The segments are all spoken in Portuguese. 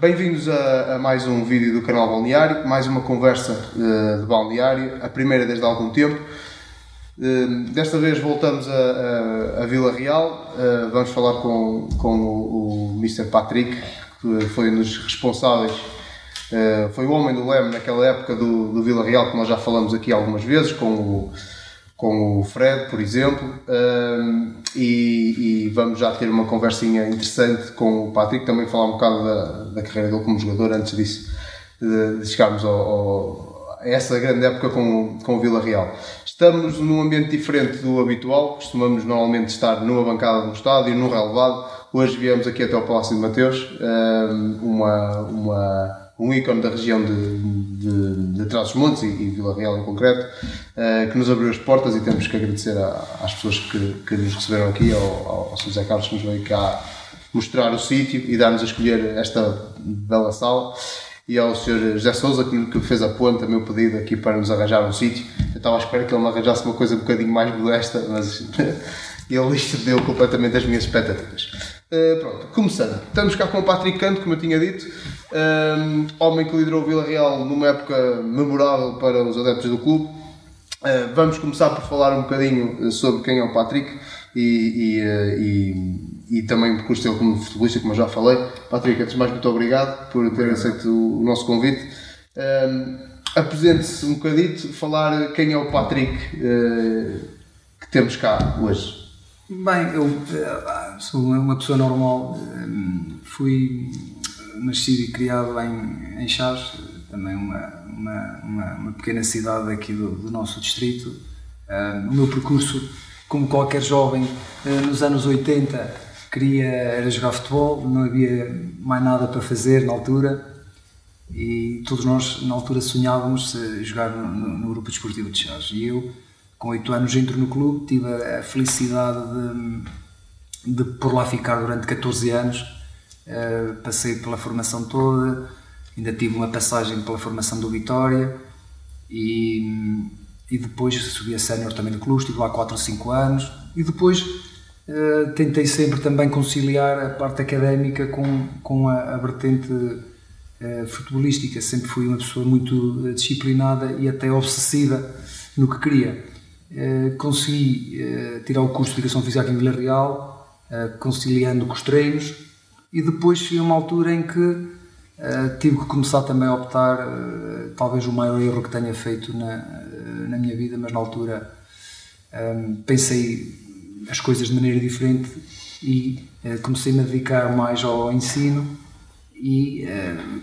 Bem-vindos a, a, mais um vídeo do canal Balneário, mais uma conversa uh, de balneário, a primeira desde há algum tempo. Uh, desta vez voltamos a, a, a Vila Real, uh, vamos falar com, com o, o Mr. Patrick, que foi um dos responsáveis, foi o homem do leme naquela época do, do Vila Real, que nós já falamos aqui algumas vezes, com o com o Fred, por exemplo, um, e, e, vamos já ter uma conversinha interessante com o Patrick, também falar um bocado da, da carreira dele como jogador antes disso, de, de chegarmos ao, ao, a essa grande época com, com o Vila Real. Estamos num ambiente diferente do habitual, costumamos normalmente estar numa bancada do estádio, no relevado. Hoje viemos aqui até ao Palácio de Mateus, um, uma, uma um ícone da região de, de, de Trás-os-Montes e, e, Vila Real em concreto, uh, que nos abriu as portas e temos que agradecer a, às pessoas que, que nos receberam aqui, ao, ao. José Carlos que nos veio cá mostrar o sítio e dar-nos a escolher esta bela sala e ao Sr. José Souza que, fez a ponta, meu pedido aqui para nos arranjar um sítio. Eu estava à espera que ele me arranjasse uma coisa um bocadinho mais modesta, mas ele isto deu completamente as minhas expectativas. Uh, pronto, começando. Estamos cá com o Patrick Canto, como eu tinha dito, um, homem que liderou o Vila Real numa época memorável para os adeptos do clube. Uh, vamos começar por falar um bocadinho sobre quem é o Patrick e, e, uh, e, e também o percurso dele como futebolista, como eu já falei. Patrick, antes de mais, muito obrigado por ter aceito o, nosso convite. Um, Apresente-se um bocadito, falar quem é o Patrick uh, que temos cá hoje. Bem, eu sou uma pessoa normal, fui nascido e criado em, em Chaves, também uma, uma, uma, uma pequena cidade aqui do, do nosso distrito. Uh, o meu percurso, como qualquer jovem, uh, nos anos 80, queria era jogar futebol, não havia mais nada para fazer na altura e todos nós na altura sonhávamos jogar no, no, no grupo desportivo de Chaves. E eu, com 8 anos, entro no clube, tive a felicidade de, de por lá ficar durante 14 anos Uh, passei pela formação toda, ainda tive uma passagem pela formação do Vitória e, e depois subi a sénior também do clube, estive lá 4 ou 5 anos e depois uh, tentei sempre também conciliar a parte académica com, com a, a vertente uh, futebolística. Sempre fui uma pessoa muito disciplinada e até obsessiva no que queria. consegui tirar o curso de Educação Física em Vila Real, conciliando com os treinos e depois cheguei a uma altura em que uh, tive que começar também a optar, uh, talvez o maior erro que tenha feito na, uh, na minha vida, mas na altura um, pensei as coisas de maneira diferente e comecei-me a dedicar mais ao ensino e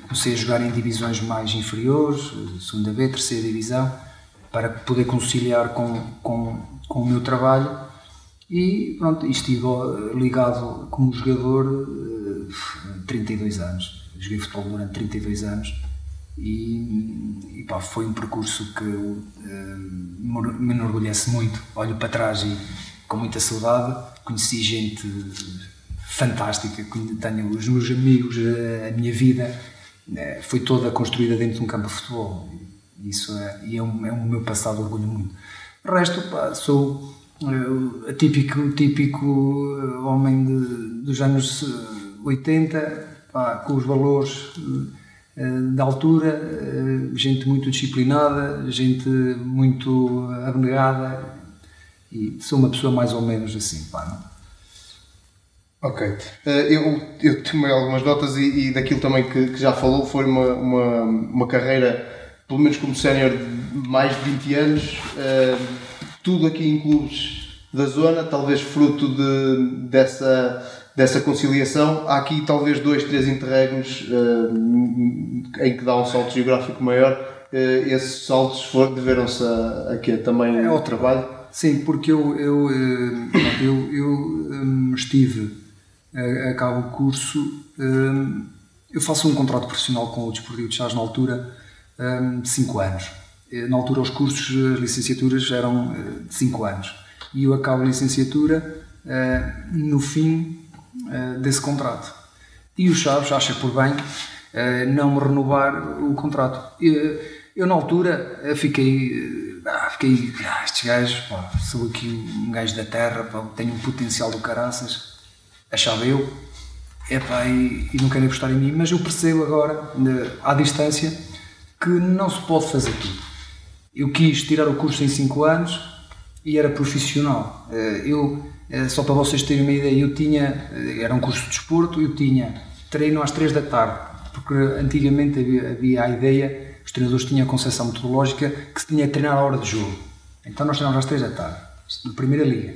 comecei a jogar em divisões mais inferiores, segunda B, terceira divisão, para poder conciliar com, com, com o meu trabalho. E pronto, estive ligado como jogador 32 anos. Joguei futebol durante 32 anos e, e pá, foi um percurso que uh, me enorgulhece muito. Olho para trás e com muita saudade. Conheci gente fantástica, tenho os meus amigos, a minha vida uh, foi toda construída dentro de um campo de futebol. Isso é, e é, um, é um meu passado orgulho muito. O resto, pá, sou uh, típico, típico homem de, dos anos 80, pá, com os valores uh, da altura, uh, gente muito disciplinada, gente muito abnegada e sou uma pessoa mais ou menos assim, pá? Ok. Eu, eu tomei algumas notas e, e daquilo também que, que, já falou, foi uma, uma, uma carreira, pelo menos como sénior, de mais de 20 anos, uh, tudo aqui em clubes da zona, talvez fruto de, dessa dessa conciliação. Há aqui talvez dois, três interregnos uh, em que dá um salto geográfico maior. Uh, esses saltos deveram-se a, a quê? Também é ao trabalho? Sim, porque eu, eu, eh, eu, eu estive, a, acabo o curso, eu faço um contrato profissional com o Desportivo de Chás na altura de 5 anos. Na altura os cursos, as licenciaturas eram de 5 anos. E eu acabo a licenciatura, no fim uh, desse contrato. E o Chaves acha por bem uh, não me renovar o contrato. Eu, eu na altura eh, fiquei, ah, fiquei, ah, estes gajos, pá, sou aqui um gajo da terra, tenho um potencial do caraças, achava eu. epá, e, e não querem apostar em mim, mas eu percebo agora, à distância, que não se pode fazer tudo. Eu quis tirar o curso em 5 anos e era profissional. Eh, eu, eh, só para vocês terem uma ideia, eu tinha, eh, era um curso de desporto, eu tinha treino às 3 da tarde, porque antigamente havia, havia a ideia, os treinadores tinham a concepção metodológica que se tinha que treinar à hora de jogo. Então nós treinávamos às 3 da tarde, na primeira liga.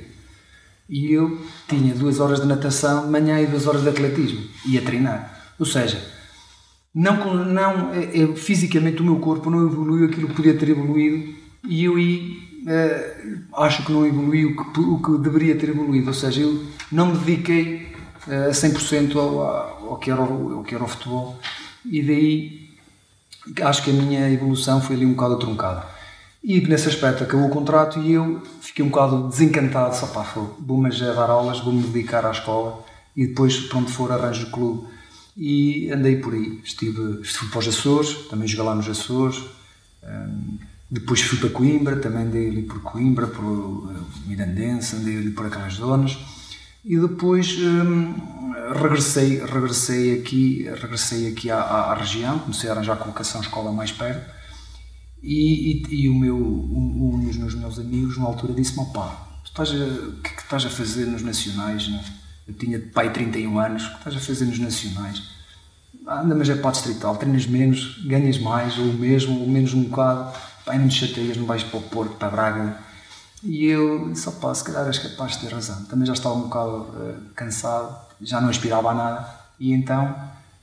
E eu tinha duas horas de natação de manhã e duas horas de atletismo. Ia treinar. Ou seja, não, não, eu, fisicamente o meu corpo não evoluiu aquilo que podia ter evoluído e eu uh, acho que não evoluiu o que, o que deveria ter evoluído. Ou seja, eu não me dediquei uh, a 100% ao, ao, que era ao que era o futebol e daí acho que a minha evolução foi ali um bocado truncada. E nesse aspecto acabou o contrato e eu fiquei um bocado desencantado, só pá, vou-me já dar aulas, vou-me dedicar à escola e depois, para onde for, arranjo o clube. E andei por aí, estive, estive para os Açores, também joguei lá nos Açores, um, depois fui para Coimbra, também andei ali por Coimbra, por uh, Mirandense, andei ali por aquelas zonas e depois um, regressei, regressei aqui, regressei aqui à, à, região, comecei a arranjar colocação escola mais perto e, e, e o meu, um, um, dos meus melhores amigos, na altura, disse-me: pá, o que é que estás a fazer nos Nacionais? Né? Eu tinha pai 31 anos, o que estás a fazer nos Nacionais? Anda, mas é para a distrital, treinas menos, ganhas mais, ou mesmo, ou menos um bocado, pai, não te chateias, não vais para o Porto, para Braga. E eu disse: pá, se calhar és capaz de ter razão. Também já estava um bocado uh, cansado, já não aspirava a nada, e então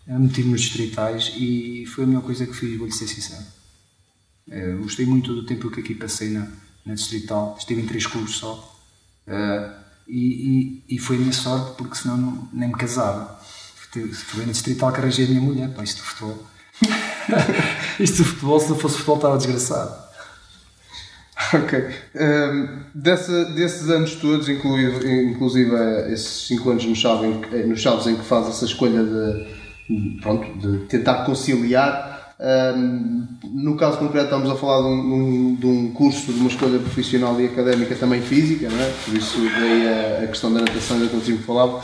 uh, meti-me nos distritais e foi a melhor coisa que fiz, vou-lhe ser sincero. Uh, gostei muito do tempo que aqui passei na, na Distrital, estive em três clubes só. Uh, e, e, e, foi a minha sorte porque senão não, nem me casava. Foi na Distrital que arranjei a minha mulher, pá, isto de futebol. isto de futebol, se não fosse futebol, estava desgraçado. Ok. Um, ehm, dessa, desses anos todos, inclusive, inclusive eh, esses 5 anos no Chaves, no Chaves em que faz essa escolha de, pronto, de tentar conciliar um, no caso concreto, estamos a falar de um, de um, curso, de uma escolha profissional e académica também física, não é? por isso daí a, a questão da natação, que eu falava.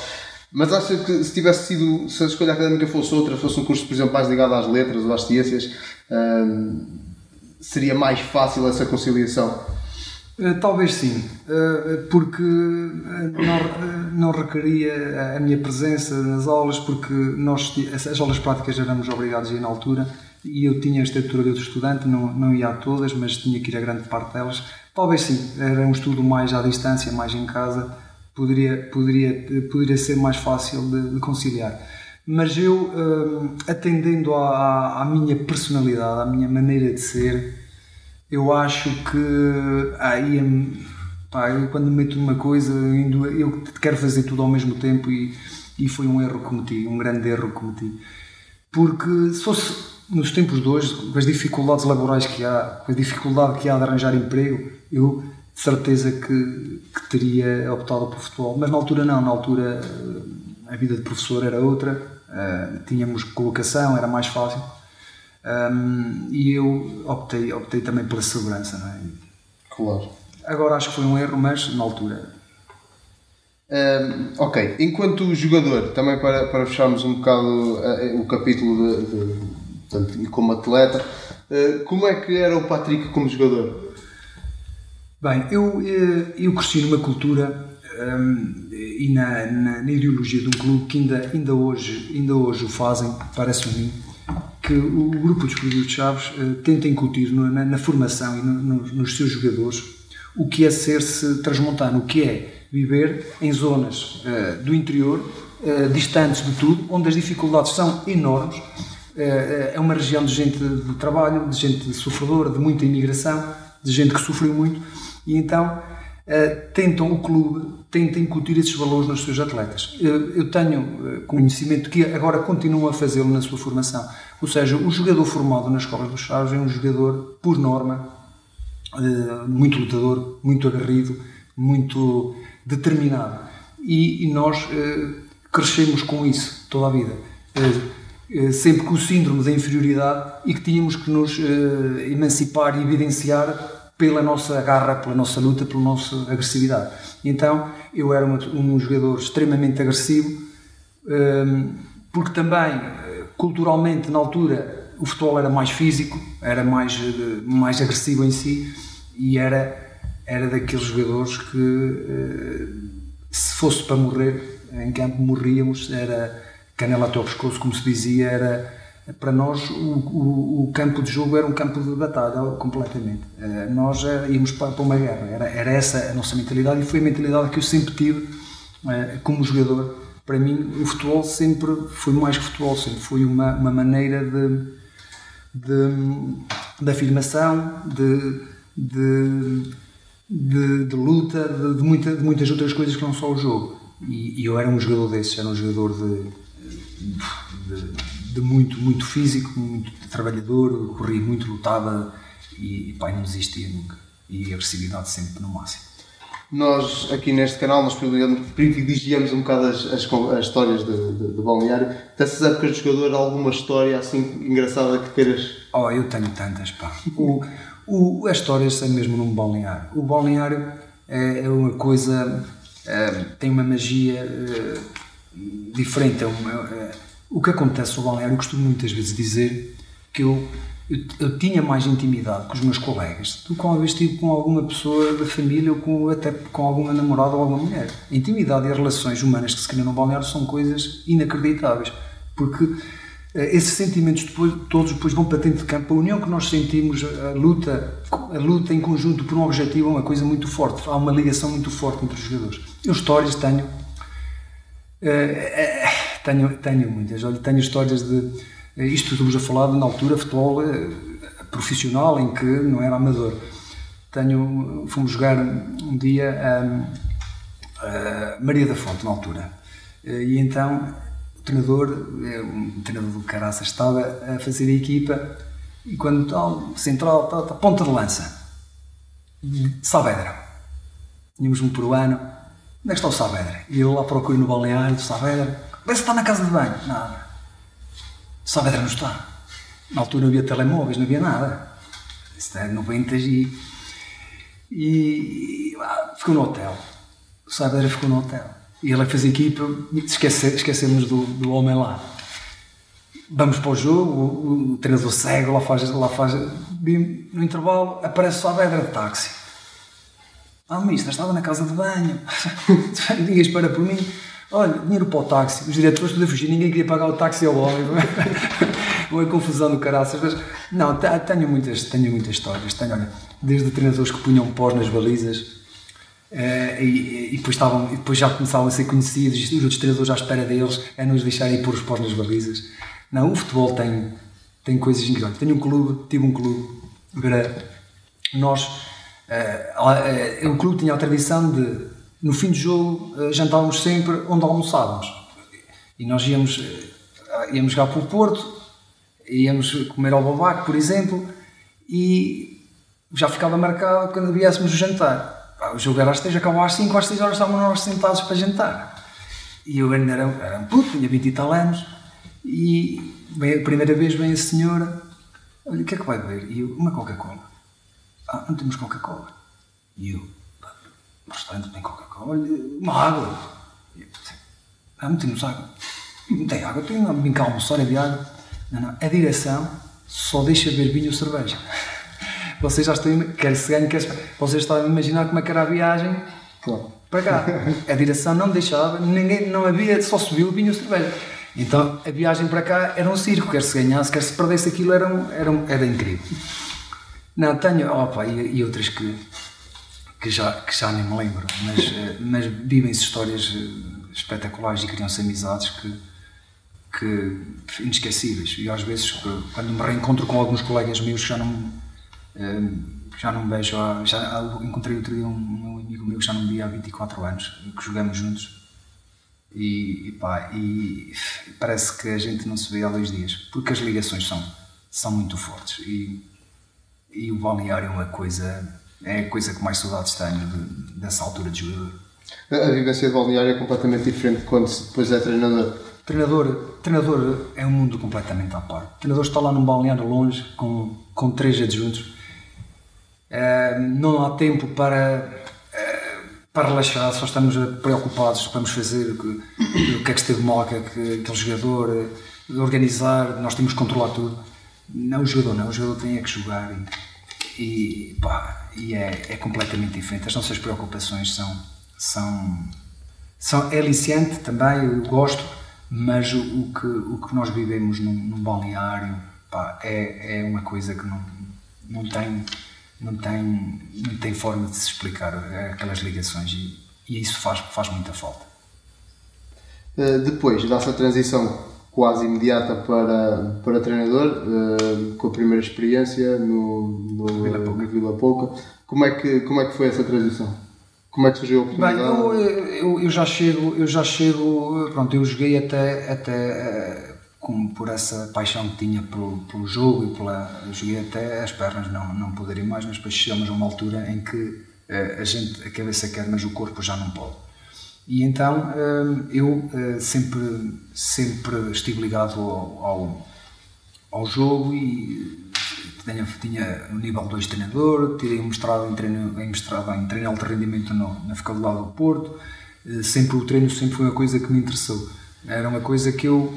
Mas acha que se tivesse sido, se a escolha académica fosse outra, fosse um curso, por exemplo, mais ligado às letras ou às ciências, um, seria mais fácil essa conciliação? Eh, talvez sim, eh, porque eh, não, não requeria a minha presença nas aulas, porque nós, as aulas práticas éramos obrigados a ir na altura e eu tinha a estatura de outro estudante, não, não ia a todas, mas tinha que ir a grande parte delas. Talvez sim, era um estudo mais à distância, mais em casa, poderia, poderia, poderia ser mais fácil de, de conciliar. Mas eu, hum, atendendo à, à, minha personalidade, à minha maneira de ser, eu acho que aí pá, eu quando me meto numa coisa, eu quero fazer tudo ao mesmo tempo e, e foi um erro que cometi, um grande erro que cometi. Porque se fosse nos tempos de hoje, com as dificuldades laborais que há, com a dificuldade que há de arranjar emprego, eu de certeza que, que teria optado pelo futebol. Mas na altura não, na altura eh, a vida de professor era outra, uh, tínhamos colocação, era mais fácil. Um, e eu optei, optei também pela segurança, não é? Claro. Agora acho que foi um erro, mas na altura. Um, ok, enquanto jogador, também para, para fecharmos um bocado uh, o capítulo de, de portanto, como atleta. Eh, como é que era o Patrick como jogador? Bem, eu, eh, eu cresci numa cultura um, e na, na, na, ideologia de um clube que ainda, ainda, hoje, ainda hoje o fazem, parece-me mim, que o, grupo dos Clubes de Chaves uh, tenta incutir na, na, formação e no, no, nos seus jogadores o que é ser-se transmontano, o que é viver em zonas uh, do interior, uh, distantes de tudo, onde as dificuldades são enormes. É uma região de gente de trabalho, de gente sofredora, de muita imigração, de gente que sofreu muito e então é, tentam o clube tenta incutir esses valores nos seus atletas. Eu tenho é, conhecimento que agora continuam a fazê-lo na sua formação. Ou seja, o jogador formado na escola dos Chaves é um jogador, por norma, muito lutador, muito aguerrido, muito determinado. E, nós crescemos com isso toda a vida eh, sempre com o síndrome da inferioridade e que tínhamos que nos uh, emancipar e evidenciar pela nossa garra, pela nossa luta, pela nossa agressividade. Então eu era um jogador extremamente agressivo, Um, porque também, culturalmente, na altura, o futebol era mais físico, era mais, mais agressivo em si e era, era daqueles jogadores que, se fosse para morrer em campo, morríamos, era canela até ao pescoço, como se dizia, era para nós o, o, o, campo de jogo era um campo de batalha completamente. Eh, nós eh, íamos para, para uma guerra, era, era essa a nossa mentalidade e foi a mentalidade que eu sempre tive eh, como jogador. Para mim, o futebol sempre foi mais que futebol, sempre foi uma, uma maneira de, de, de afirmação, de, de, de, de luta, de, de, muita, de muitas outras coisas que não só o jogo. E, e eu era um jogador desses, era um jogador de, de de muito, muito físico, muito trabalhador, corria muito, lutava e, pai, não desistia nunca. E agressividade sempre no máximo. Nós, aqui neste canal, nós privilegiamos um bocado as, as, as histórias de, de, de balneário. Dessas épocas de jogador, alguma história assim engraçada que queiras? Oh, eu tenho tantas, pá. O, o, as histórias são mesmo num balneário. O balneário é, é uma coisa, é, tem uma magia é, diferente. É uma, é, o que acontece no balneário, eu costumo muitas vezes dizer que eu, eu, eu, tinha mais intimidade com os meus colegas do que uma vez estive com alguma pessoa da família ou com, até com alguma namorada ou alguma mulher. A intimidade e as relações humanas que se criam no balneário são coisas inacreditáveis, porque eh, esses sentimentos depois, todos depois vão para dentro de campo. A união que nós sentimos, a luta, a luta em conjunto por um objetivo é uma coisa muito forte. Há uma ligação muito forte entre os jogadores. Eu histórias tenho. Uh, tenho, tenho muitas. Olha, tenho histórias de. Isto estamos a falar na altura futebol eh, profissional, em que não era amador. Tenho, fomos jogar um dia a, a Maria da Fonte, na altura. Eh, e então o treinador, eh, o treinador do Caraça, estava a fazer a equipa e quando tal, central, tal, tal, ponta de lança, Saavedra. Tínhamos um peruano, onde é que está o Saavedra? E eu lá procuro no balneário do Saavedra, Vê se está na casa de banho. Nada. Só Vedra não está. Na altura não havia telemóveis, não havia nada. Isto é 90 e. E. Ah, ficou no hotel. O Saavedra ficou no hotel. E ele fez a equipa, esquece, esquecemos do, do homem lá. Vamos para o jogo, o, o treinador cego lá faz, lá faz. No intervalo aparece o Saavedra de táxi. Ah, mister, estava na casa de banho. Ninguém espera por mim. Olha, dinheiro para o táxi, os diretores tudo a fugir, ninguém queria pagar o táxi ao homem. Uma confusão do caraças. Mas, não, tenho muitas, tenho muitas histórias. Tenho, olha, desde treinadores que punham pós nas balizas Uh, e, e, depois estavam, e depois já começavam a ser conhecidos, os outros treinadores à espera deles, a nos deixarem pôr os pós nas balizas. Não, o futebol tem, tem coisas incríveis. Tenho um clube, tive um clube, para nós, uh, uh, o clube tinha a tradição de no fim do jogo eh, jantávamos sempre onde almoçávamos. E nós íamos, eh, íamos jogar para o Porto, íamos comer ao Babaco, por exemplo, e já ficava marcado quando viéssemos o jantar. O jogo era às 3, acabava às 5, às 6 horas estávamos nós sentados para jantar. E eu ainda era, era um puto, tinha 20 e tal anos, e a primeira vez vem a senhora, olha, o que é que vai beber? E eu, uma Coca-Cola. Ah, não temos Coca-Cola. E eu, o restaurante tem Coca-Cola, uma água. Ah, não temos água. Não tem água, tenho uma brincar almoçar de água. Não, não. A direção só deixa beber vinho ou cerveja. Vocês já estão, quer se ganhe, quer se... Vocês estão a imaginar como é que era a viagem para cá. A direção não deixava, ninguém, não havia, só subiu vinho ou cerveja. Então a viagem para cá era um circo, quer se ganhasse, quer se perdesse aquilo, era, um, era, um, era incrível. Não, tenho, opa, e, e outras que que já, que já nem me lembro, mas, eh, mas vivem-se histórias eh, espetaculares e criam-se amizades que, que inesquecíveis. E às vezes, quando me reencontro com alguns colegas meus que já não, eh, já não vejo, já encontrei outro dia um, um amigo meu que já não vi há 24 anos, que jogamos juntos. E, e, pá, e parece que a gente não se vê há dois dias, porque as ligações são, são muito fortes. E, e o balneário é uma coisa é a coisa que mais saudades tenho de, dessa altura de jogador. A vivência de balneário é completamente diferente quando depois é treinador. Treinador, treinador é um mundo completamente à parte. O treinador está lá num balneário longe com, com três adjuntos. Uh, não há tempo para, uh, para relaxar, só estamos preocupados, vamos fazer, o que, o que é que esteve mal, é que aquele jogador, organizar, nós temos que controlar tudo. Não o jogador, não, o jogador tem é que jogar e, e, pá, e é, é completamente diferente. As nossas preocupações são, são, são é aliciante também, eu gosto, mas o, o, que, o que nós vivemos num, num balneário pá, é, é uma coisa que não, não tem não tem, não tem forma de se explicar aquelas ligações e, e isso faz, faz muita falta. Uh, depois dessa transição quase imediata para, para treinador, uh, com a primeira experiência no, no, Vila Pouca. no Vila Pouca, como é, que, como é que foi essa transição? Como é que surgiu a oportunidade? Bem, eu, eu, eu, já chego, eu já chego, pronto, eu joguei até, até como por essa paixão que tinha pelo, pelo jogo e pela. Eu joguei até as pernas não, não poderem mais, mas depois chegamos a uma altura em que uh, a gente, a cabeça quer, mas o corpo já não pode. E então uh, eu uh, sempre, sempre estive ligado ao, ao, jogo e tinha, tinha o nível 2 treinador, tirei um mestrado em treino, em, mestrado em treino alto rendimento no, na Faculdade do Porto. sempre o treino sempre foi uma coisa que me interessou. Era uma coisa que eu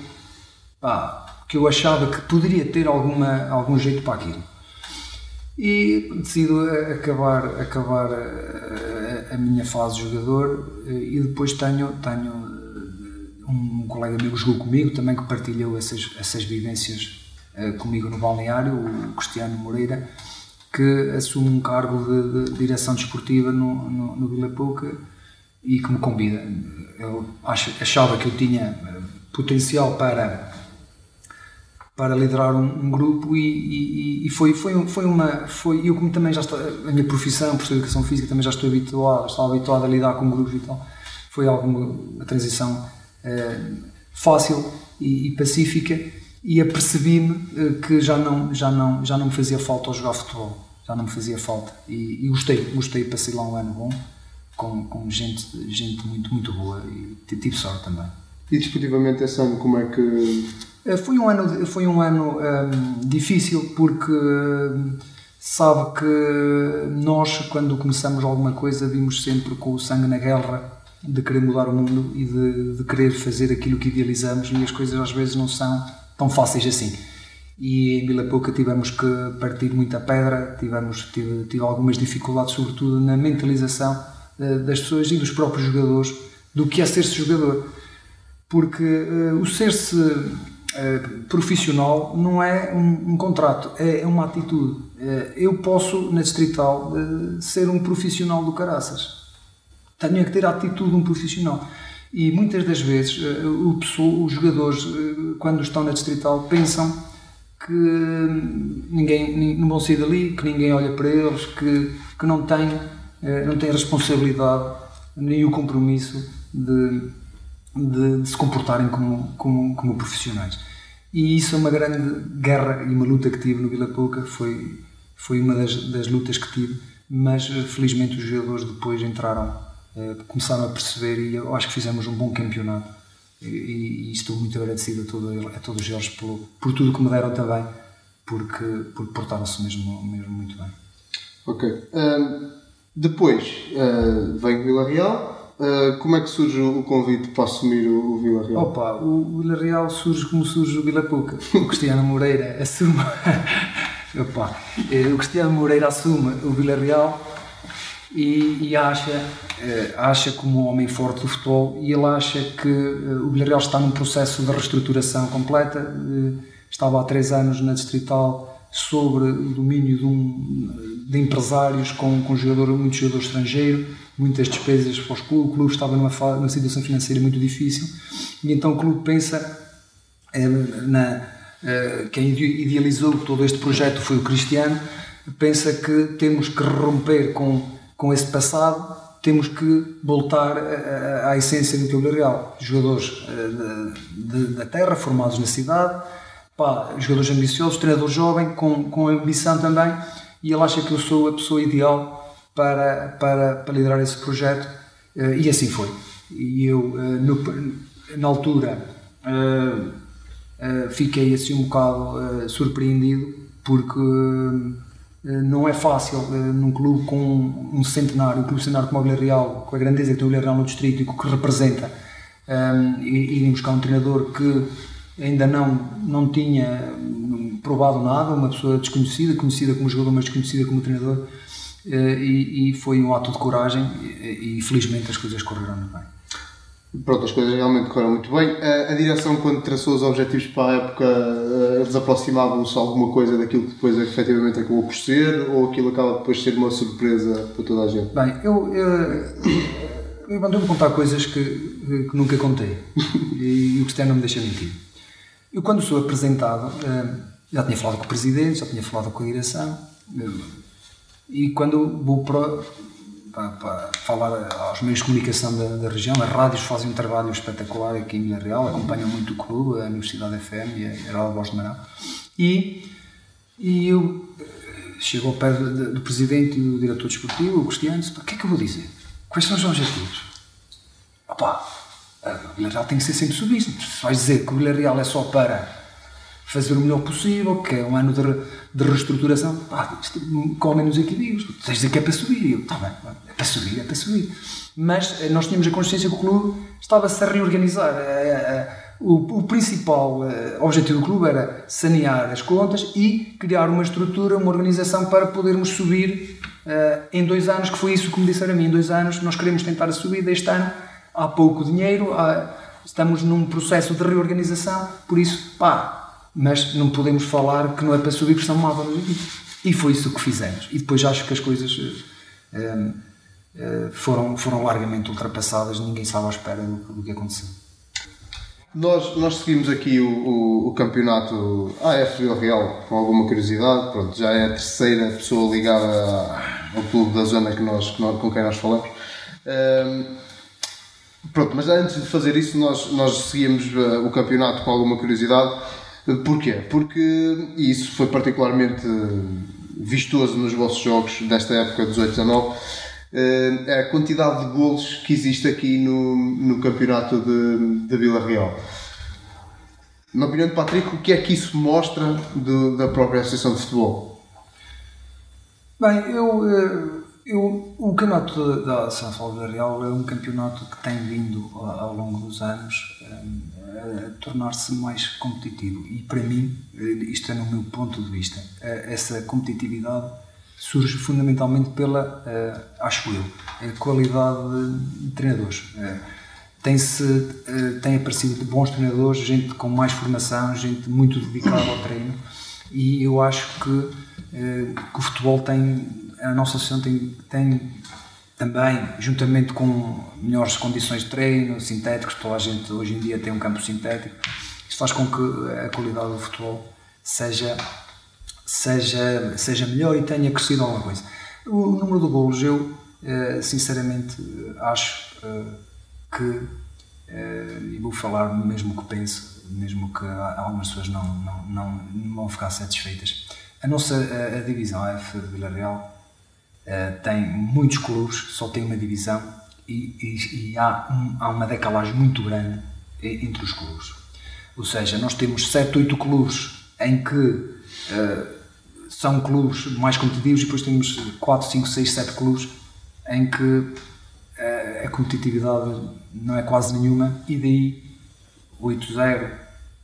pá, que eu achava que poderia ter alguma, algum jeito para aquilo. E decido acabar, acabar minha fase de jogador e depois tenho, tenho um colega meu que jogou comigo, também que partilhou essas, essas vivências uh, comigo no balneário, o Cristiano Moreira, que assume um cargo de, de direção desportiva no, no, no Vila Pouca e que me convida. Eu achava que eu tinha potencial para para liderar um, um grupo e, e, e, foi foi foi uma foi eu como também já estou a minha profissão por educação física também já estou habituado estava habituado a lidar com grupos e tal. Foi alguma uma transição eh, fácil e, e, pacífica e apercebi-me eh, que já não já não já não me fazia falta ao jogar futebol já não me fazia falta. E, e gostei gostei passei lá um ano bom com, com gente gente muito muito boa e tive sorte também. E desportivamente ano como é que foi um ano, foi um ano um, ehm, difícil porque sabe que nós, quando começamos alguma coisa, vimos sempre com o sangue na guerra de querer mudar o mundo e de, de querer fazer aquilo que idealizamos e as coisas às vezes não são tão fáceis assim. E em Vila Pouca tivemos que partir muita pedra, tivemos tive, tive algumas dificuldades, sobretudo na mentalização uh, das pessoas e dos próprios jogadores do que é ser-se jogador. Porque uh, o ser-se eh, profissional não é um, um contrato, é, é, uma atitude. Eh, eu posso, na Distrital, uh, ser um profissional do caraças. Tenho que ter a atitude de um profissional. E muitas das vezes o pessoa, os jogadores, quando estão na Distrital, pensam que ninguém, não vão sair dali, que ninguém olha para eles, que, que não têm não têm a responsabilidade nem o compromisso de, de, de se comportarem como, como, como profissionais. E isso é uma grande guerra e uma luta que tive no Vila Pouca, foi, foi uma das, das lutas que tive, mas felizmente os jogadores depois entraram, eh, começaram a perceber e eu acho que fizemos um bom campeonato. E, e, estou muito agradecido a, todo, a todos eles por, por tudo que me deram também, porque, porque portaram-se mesmo, mesmo muito bem. Ok. Um, depois uh, vem o Vila Real Uh, como é que surge o convite para assumir o, o Vila Real? Opa, o Vila Real surge como surge o Vila Pouca. O Cristiano Moreira assume. Opa, eh, o Cristiano Moreira assume o Vila Real e, e acha, uh, acha como um homem forte do futebol e ele acha que o Vila Real está num processo de reestruturação completa. estava há três anos na Distrital sobre o domínio de, um, de empresários com, com jogador, muito jogador estrangeiro muitas despesas para os clubes, o clube estava numa, numa situação financeira muito difícil e então o clube pensa eh, na, eh, quem idealizou todo este projeto foi o Cristiano, pensa que temos que romper com, com esse passado, temos que voltar à, à essência do Vila Real. Jogadores eh, de, de, da terra, formados na cidade, pá, jogadores ambiciosos, treinador jovem, com, com ambição também, e ele acha que eu sou a pessoa ideal para, para, para liderar esse projeto eh, e assim foi. E eu, eh, no, na altura, eh, fiquei assim um bocado surpreendido porque não é fácil num clube com um centenário, um clube centenário como o Villarreal, com a grandeza que tem o Villarreal no distrito e o que representa, um, buscar um treinador que ainda não, não tinha provado nada, uma pessoa desconhecida, conhecida como jogador, mas desconhecida como treinador, e, e foi um ato de coragem e, e felizmente as coisas correram bem. Pronto, as coisas realmente correram muito bem. A, a, direção, quando traçou os objetivos para a época, eh, eles aproximavam-se alguma coisa daquilo que depois efetivamente acabou por ser, ou aquilo acaba depois de ser uma surpresa para toda a gente? Bem, eu, eu, eu mandei-me contar coisas que, que nunca contei e, e o Cristiano não me deixa mentir. Eu, quando sou apresentado, eh, já tinha falado com o presidente, já tinha falado com a direção, eh, e quando vou para para, para, falar aos meios de comunicação da, da, região. As rádios fazem um trabalho espetacular aqui em Vila Real, acompanham muito o clube, a Universidade FM e a Rádio Voz de Marão. E, e eu eh, chego ao pé do, do, presidente e do diretor desportivo, o Cristiano, o que é que eu vou dizer? Quais são os objetivos? Opa, o Real tem que ser sempre subido. Se vais dizer que o Vila Real é só para fazer o melhor possível, que é um ano de, de reestruturação. Pá, comem nos equilíbrios. Tens dizer que é para subir. eu, está bem, é para subir, é para subir. Mas eh, nós tínhamos a consciência que o clube estava-se a reorganizar. Eh, eh, o, o, principal objetivo do clube era sanear as contas e criar uma estrutura, uma organização para podermos subir em dois anos, que foi isso que me disseram a mim. Em dois anos nós queremos tentar a subida. Este ano há pouco dinheiro, há, estamos num processo de reorganização, por isso, pá, mas não podemos falar que não é para subir pressão móvel E foi isso que fizemos. E depois acho que as coisas uh, uh, foram, foram largamente ultrapassadas, ninguém estava à espera do, do que aconteceu. Nós, nós seguimos aqui o, o, o campeonato AF Vila Real com alguma curiosidade. Pronto, já é a terceira pessoa ligada ao clube da zona que nós, que nós com quem nós falamos. Um, pronto, mas antes de fazer isso, nós, nós seguimos uh, o campeonato com alguma curiosidade Porquê? Porque isso foi particularmente vistoso nos vossos jogos desta época 18-19 é a quantidade de golos que existe aqui no, no campeonato de, de Vila Real. Na opinião de Patrick, o que é que isso mostra de, da própria Associação de Futebol? Bem, eu eh, eu, o campeonato da São Salvador Real é um campeonato que tem vindo ao longo dos anos eh, a tornar-se mais competitivo e para mim, eh, isto é no meu ponto de vista, eh, essa competitividade surge fundamentalmente pela, acho eu, qualidade de treinadores. Tem-se, tem aparecido bons treinadores, gente com mais formação, gente muito dedicada ao treino e eu acho que, que o futebol tem a nossa associação tem, tem também, juntamente com melhores condições de treino, sintéticos, toda a gente hoje em dia tem um campo sintético, isso faz com que a qualidade do futebol seja, seja, seja melhor e tenha crescido alguma coisa. O número de golos, eu eh, sinceramente acho eh, que, eh, e vou falar mesmo que penso, mesmo que algumas pessoas não, não, não, não vão ficar satisfeitas. A nossa a, a divisão F de Vila Real uh, tem muitos clubes, só tem uma divisão e, e, e há, um, há, uma decalagem muito grande entre os clubes. Ou seja, nós temos 7, 8 clubes em que uh, são clubes mais competitivos e depois temos 4, 5, 6, 7 clubes em que uh, a competitividade não é quase nenhuma e daí 8-0,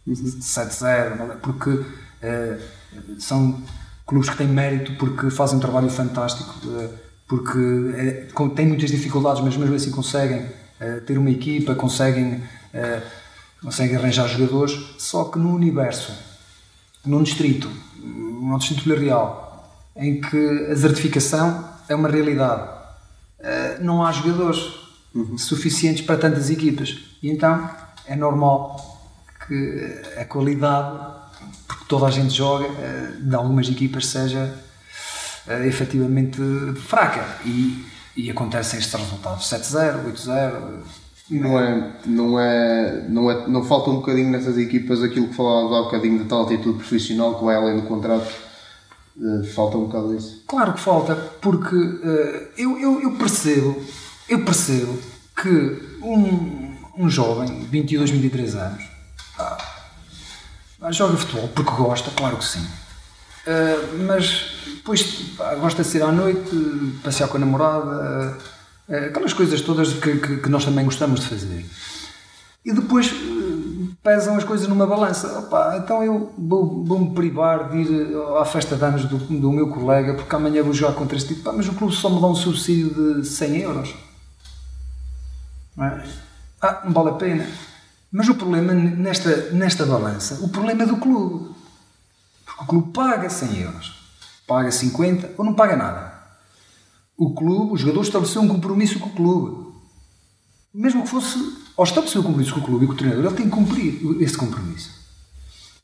7-0, porque uh, são clubes que têm mérito porque fazem um trabalho fantástico, eh, porque é, têm muitas dificuldades, mas mesmo assim conseguem eh, ter uma equipa, conseguem, eh, conseguem arranjar jogadores, só que no universo, num distrito, num distrito Real, em que a desertificação é uma realidade, não há jogadores uhum. suficientes para tantas equipas. E então é normal que a qualidade porque toda a gente joga, eh, de algumas equipas seja eh, efetivamente fraca. E, e acontecem estes resultados: 7-0, 8-0. Não é, não, é, não é. Não falta um bocadinho nessas equipas aquilo que falávamos há um bocadinho de tal atitude profissional que vai além do contrato. Falta um bocado isso. Claro que falta, porque uh, eu, eu, eu, percebo, eu percebo que um, um jovem, 22, 23 anos, joga futebol porque gosta, claro que sim. Uh, mas depois gosta de sair à noite, passear com a namorada, uh, aquelas coisas todas que, que, que, nós também gostamos de fazer. E depois uh, pesam as coisas numa balança. Opa, então eu vou-me vou privar de ir à festa de anos do, do meu colega porque amanhã vou jogar contra este tipo. Mas o clube só me dá um subsídio de 100 euros. Não é? Ah, não vale a pena. Mas o problema nesta, nesta balança, o problema é do clube. Porque o clube paga 100 euros, paga 50 ou não paga nada. O clube, o jogador estabeleceu um compromisso com o clube. Mesmo que fosse, ao estabelecer um compromisso com o clube e com o treinador, ele tem que cumprir esse compromisso.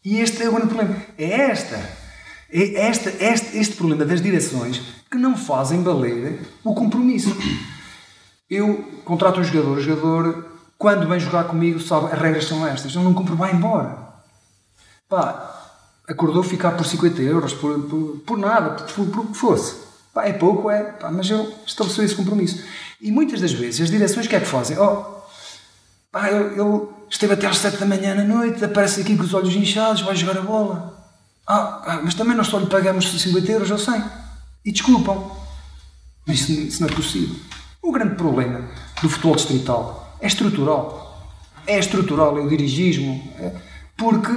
E este é o grande problema. É esta, é esta, este, este problema das direções que não fazem valer o compromisso. Eu contrato um jogador, o jogador quando vem jogar comigo, sabe, as regras são estas. Eu não compro, vai embora. Pá, acordou ficar por 50 euros, por, por, por nada, por, por, o que fosse. Pá, é pouco, é, pá, mas eu estabeleceu esse compromisso. E muitas das vezes as direções o que é que fazem? Oh, pá, ele esteve até às 7 da manhã na noite, aparece aqui com os olhos inchados, vai jogar a bola. Ah, ah mas também nós só lhe pagamos 50 euros, eu sei. E desculpam. Isso, isso não é possível. O grande problema do futebol distrital é estrutural. É estrutural, é o dirigismo. É, porque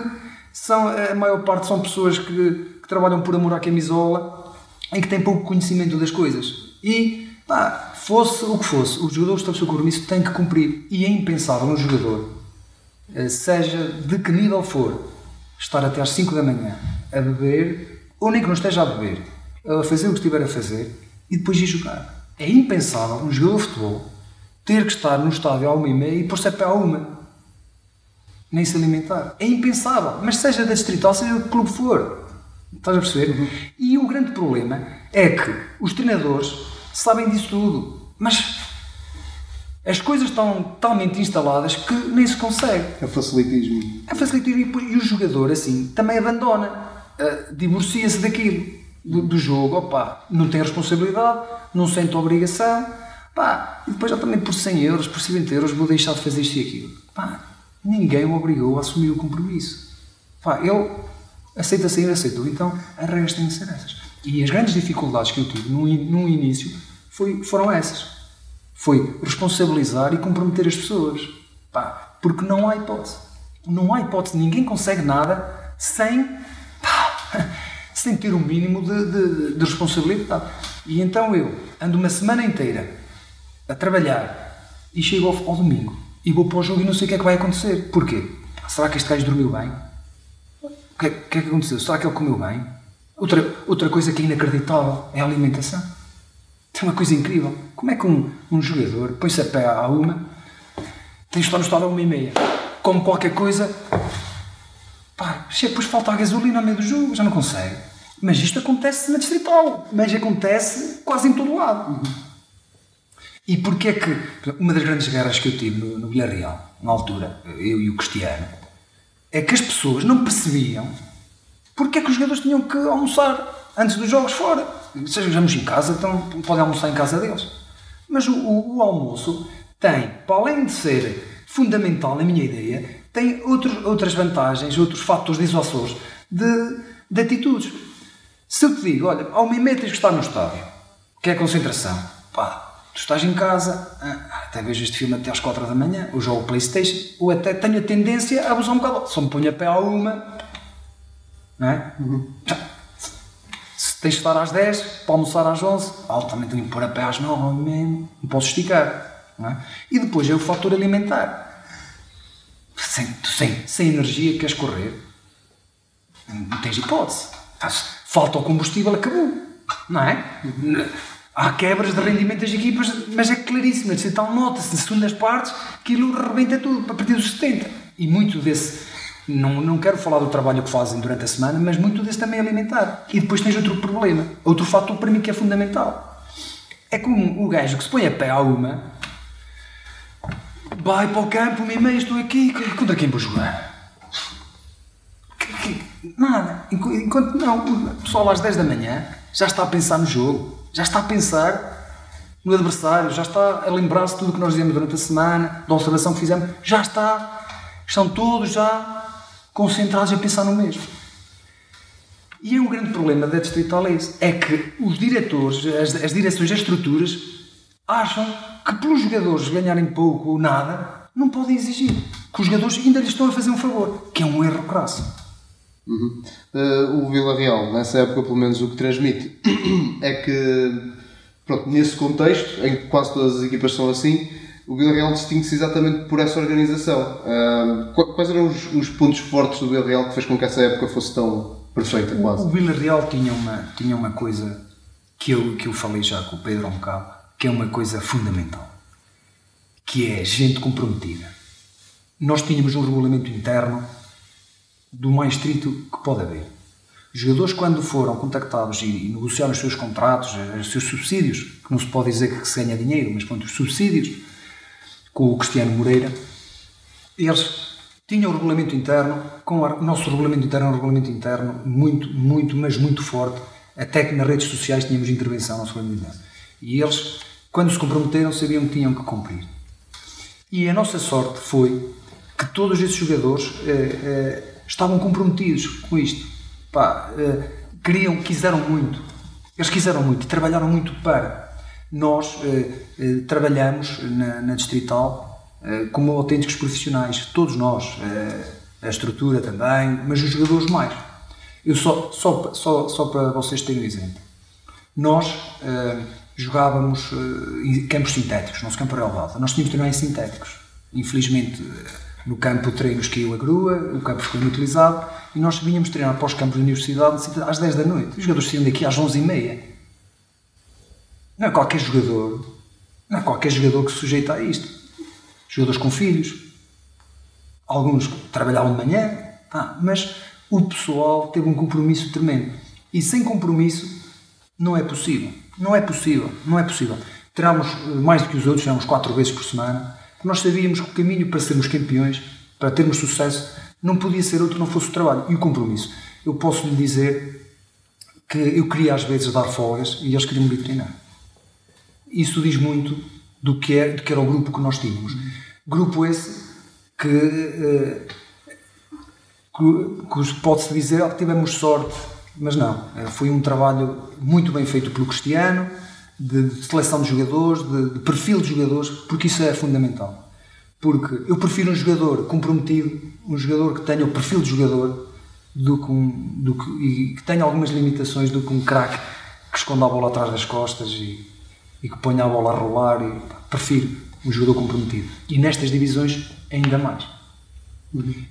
são, a maior parte são pessoas que, que, trabalham por amor à camisola e que têm pouco conhecimento das coisas. E, pá, fosse o que fosse, o jogador estabeleceu o compromisso tem que cumprir. E é impensável um jogador, eh, seja de que nível for, estar até às 5 da manhã a beber, ou nem que não esteja a beber, a fazer o que estiver a fazer e depois ir jogar. É impensável um jogador de futebol ter que estar no estádio à uma e meia e pôr-se a pé à uma. Nem se alimentar. É impensável. Mas seja da distrital, seja do clube for. Estás a perceber? Uhum. E o grande problema é que os treinadores sabem disso tudo. Mas as coisas estão talmente instaladas que nem se consegue. É facilitismo. É facilitismo e, o jogador, assim, também abandona. Uh, Divorcia-se daquilo, do, do jogo. Opa, não tem responsabilidade, não sente obrigação Pá, e depois já também por 100 euros, por 50 euros vou deixar de fazer isto e aquilo. Pá, ninguém o obrigou a assumir o compromisso. Pá, ele aceita sair, aceitou. Então as regras têm que ser essas. E as grandes dificuldades que eu tive no, no início foi, foram essas. Foi responsabilizar e comprometer as pessoas. Pá, porque não há hipótese. Não há hipótese. Ninguém consegue nada sem, pá, sem ter o um mínimo de, de, de responsabilidade. E então eu ando uma semana inteira a trabalhar e chego ao, ao, domingo e vou para o jogo e não sei o que é que vai acontecer. Porquê? Será que este gajo dormiu bem? O que, é, que é que aconteceu? Será que ele comeu bem? Outra, outra coisa que é inacreditável é a alimentação. É uma coisa incrível. Como é que um, um jogador põe-se a pé à uma, tem de estar no estado a uma e meia, come qualquer coisa, pá, depois falta a gasolina no meio do jogo, já não consegue. Mas isto acontece na distrital, mas acontece quase em todo lado. E porquê é que. Uma das grandes guerras que eu tive no, no Villarreal, na altura, eu e o Cristiano, é que as pessoas não percebiam porque é que os jogadores tinham que almoçar antes dos jogos fora. Se estamos em casa, então podem almoçar em casa deles. Mas o, o, o, almoço tem, para além de ser fundamental, na minha ideia, tem outros, outras vantagens, outros fatores dissuasores de, de atitudes. Se eu te digo, olha, ao uma e tens que estar no estádio, que é a concentração, pá, Tu estás em casa, ah, até vejo este filme até às 4 da manhã, ou jogo Playstation, ou até tenho a tendência a abusar um bocado. Só me ponho a pé à uma, não é? Uhum. Se tens de estar às 10, para almoçar às 11, altamente tenho que pôr a pé às 9, não posso esticar. Não é? E depois é o fator alimentar. Sem, sem, sem energia queres correr, não tens hipótese. Falta o combustível, acabou. Não é? Há quebras de rendimento das equipas, mas é claríssimo, então nota-se nas segundas partes que aquilo rebenta tudo, a partir dos 70. E muito desse, não, não quero falar do trabalho que fazem durante a semana, mas muito desse também é alimentar. E depois tens outro problema, outro fator para mim que é fundamental. É como o gajo que se põe a pé à uma, vai para o campo, uma e meia, estou aqui, contra quem vou jogar? Nada. Enquanto não, o pessoal às 10 da manhã já está a pensar no jogo já está a pensar no adversário, já está a lembrar-se tudo o que nós dizemos durante a semana, da observação que fizemos, já está, estão todos já concentrados a pensar no mesmo. E é um grande problema da Distrital é esse. É que os diretores, as, as direções, as estruturas, acham que pelos jogadores ganharem pouco ou nada, não podem exigir. Que os jogadores ainda lhes estão a fazer um favor. Que é um erro crasso. Uhum. Uh, o Vila Real, nessa época, pelo menos o que transmite é que, pronto, nesse contexto, em que quase todas as equipas são assim, o Vila Real distingue-se exatamente por essa organização. Uh, quais eram os, os, pontos fortes do Vila Real que fez com que essa época fosse tão perfeita, quase? O, o Vila Real tinha uma, tinha uma coisa que eu, que eu falei já com o Pedro há um bocado, que é uma coisa fundamental, que é gente comprometida. Nós tínhamos um regulamento interno do mais estrito que pode haver. Os jogadores, quando foram contactados e, negociaram os seus contratos, os seus subsídios, que não se pode dizer que se ganha dinheiro, mas pronto, os subsídios, com o Cristiano Moreira, eles tinham o regulamento interno, com o nosso regulamento interno é um regulamento interno muito, muito, mas muito forte, até que nas redes sociais tínhamos intervenção no nosso regulamento interno. E eles, quando se comprometeram, sabiam que tinham que cumprir. E a nossa sorte foi que todos esses jogadores eh, eh, estavam comprometidos com isto. Pá, uh, queriam, quiseram muito. Eles quiseram muito trabalharam muito para. Nós uh, trabalhamos na, na Distrital como autênticos profissionais, todos nós, a estrutura também, mas os jogadores mais. Eu só, só, só, só para vocês terem um exemplo. Nós jogávamos em campos sintéticos, nosso campo era elevado. Nós tínhamos também sintéticos. Infelizmente, no campo de treinos caiu a grua, o campo ficou inutilizado e nós vinhamos treinar para os campos da universidade às 10 da noite. Os jogadores saíam daqui às 11 e meia. Não é qualquer jogador, não é qualquer jogador que se sujeita a isto. Jogadores com filhos, alguns trabalhavam de manhã, tá, mas o pessoal teve um compromisso tremendo. E sem compromisso não é possível. Não é possível. Não é possível. Treinamos eh, mais do que os outros, treinamos quatro vezes por semana nós sabíamos que o caminho para sermos campeões, para termos sucesso, não podia ser outro não fosse o trabalho e o compromisso. Eu posso lhe dizer que eu queria às vezes dar folgas e eles queriam me treinar. Isso diz muito do que, é, do que era o grupo que nós tínhamos. Grupo esse que, uh, que, que pode-se dizer que tivemos sorte, mas não. Eh, foi um trabalho muito bem feito pelo Cristiano, de, de seleção de jogadores, de, de, perfil de jogadores, porque isso é fundamental. Porque eu prefiro um jogador comprometido, um jogador que tenha o perfil de jogador, do que um, do que, e que tenha algumas limitações do que um craque que esconda a bola atrás das costas e, e que ponha a bola a rolar. E, prefiro um jogador comprometido. E nestas divisões, ainda mais.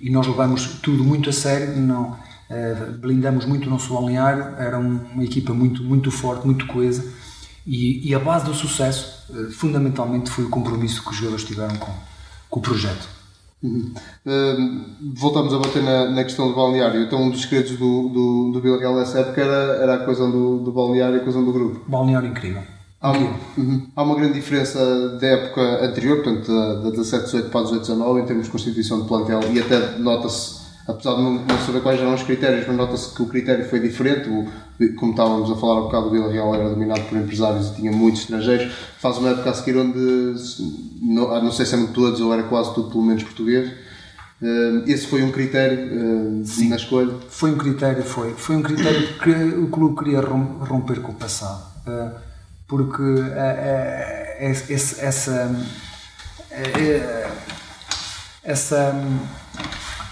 E nós levamos tudo muito a sério, não, uh, blindamos muito o nosso balneário, era uma equipa muito, muito forte, muito coesa e, e a base do sucesso, eh, fundamentalmente, foi o compromisso que os jogadores tiveram com, com o projeto. Uhum. Uh, voltamos a bater na, na, questão do balneário. Então, um dos segredos do, do, do Vila Real nessa época era, era a coesão do, do balneário e a coesão do grupo. Balneário incrível. Há, um, uhum. há uma grande diferença da época anterior, portanto, da, da 17, 18 para 18, 19, em termos de constituição de plantel e até nota-se apesar de não, saber quais eram os critérios, mas nota-se que o critério foi diferente. O, como estávamos a falar um bocado, o Vila Real era dominado por empresários e tinha muitos estrangeiros. Faz uma época a seguir onde, não, ah, não sei se eram todos ou era quase tudo, pelo menos português. Uh, esse foi um critério uh, Sim, na escolha? Foi um critério, foi. Foi um critério que o clube queria romper com o passado. Uh, porque essa, essa,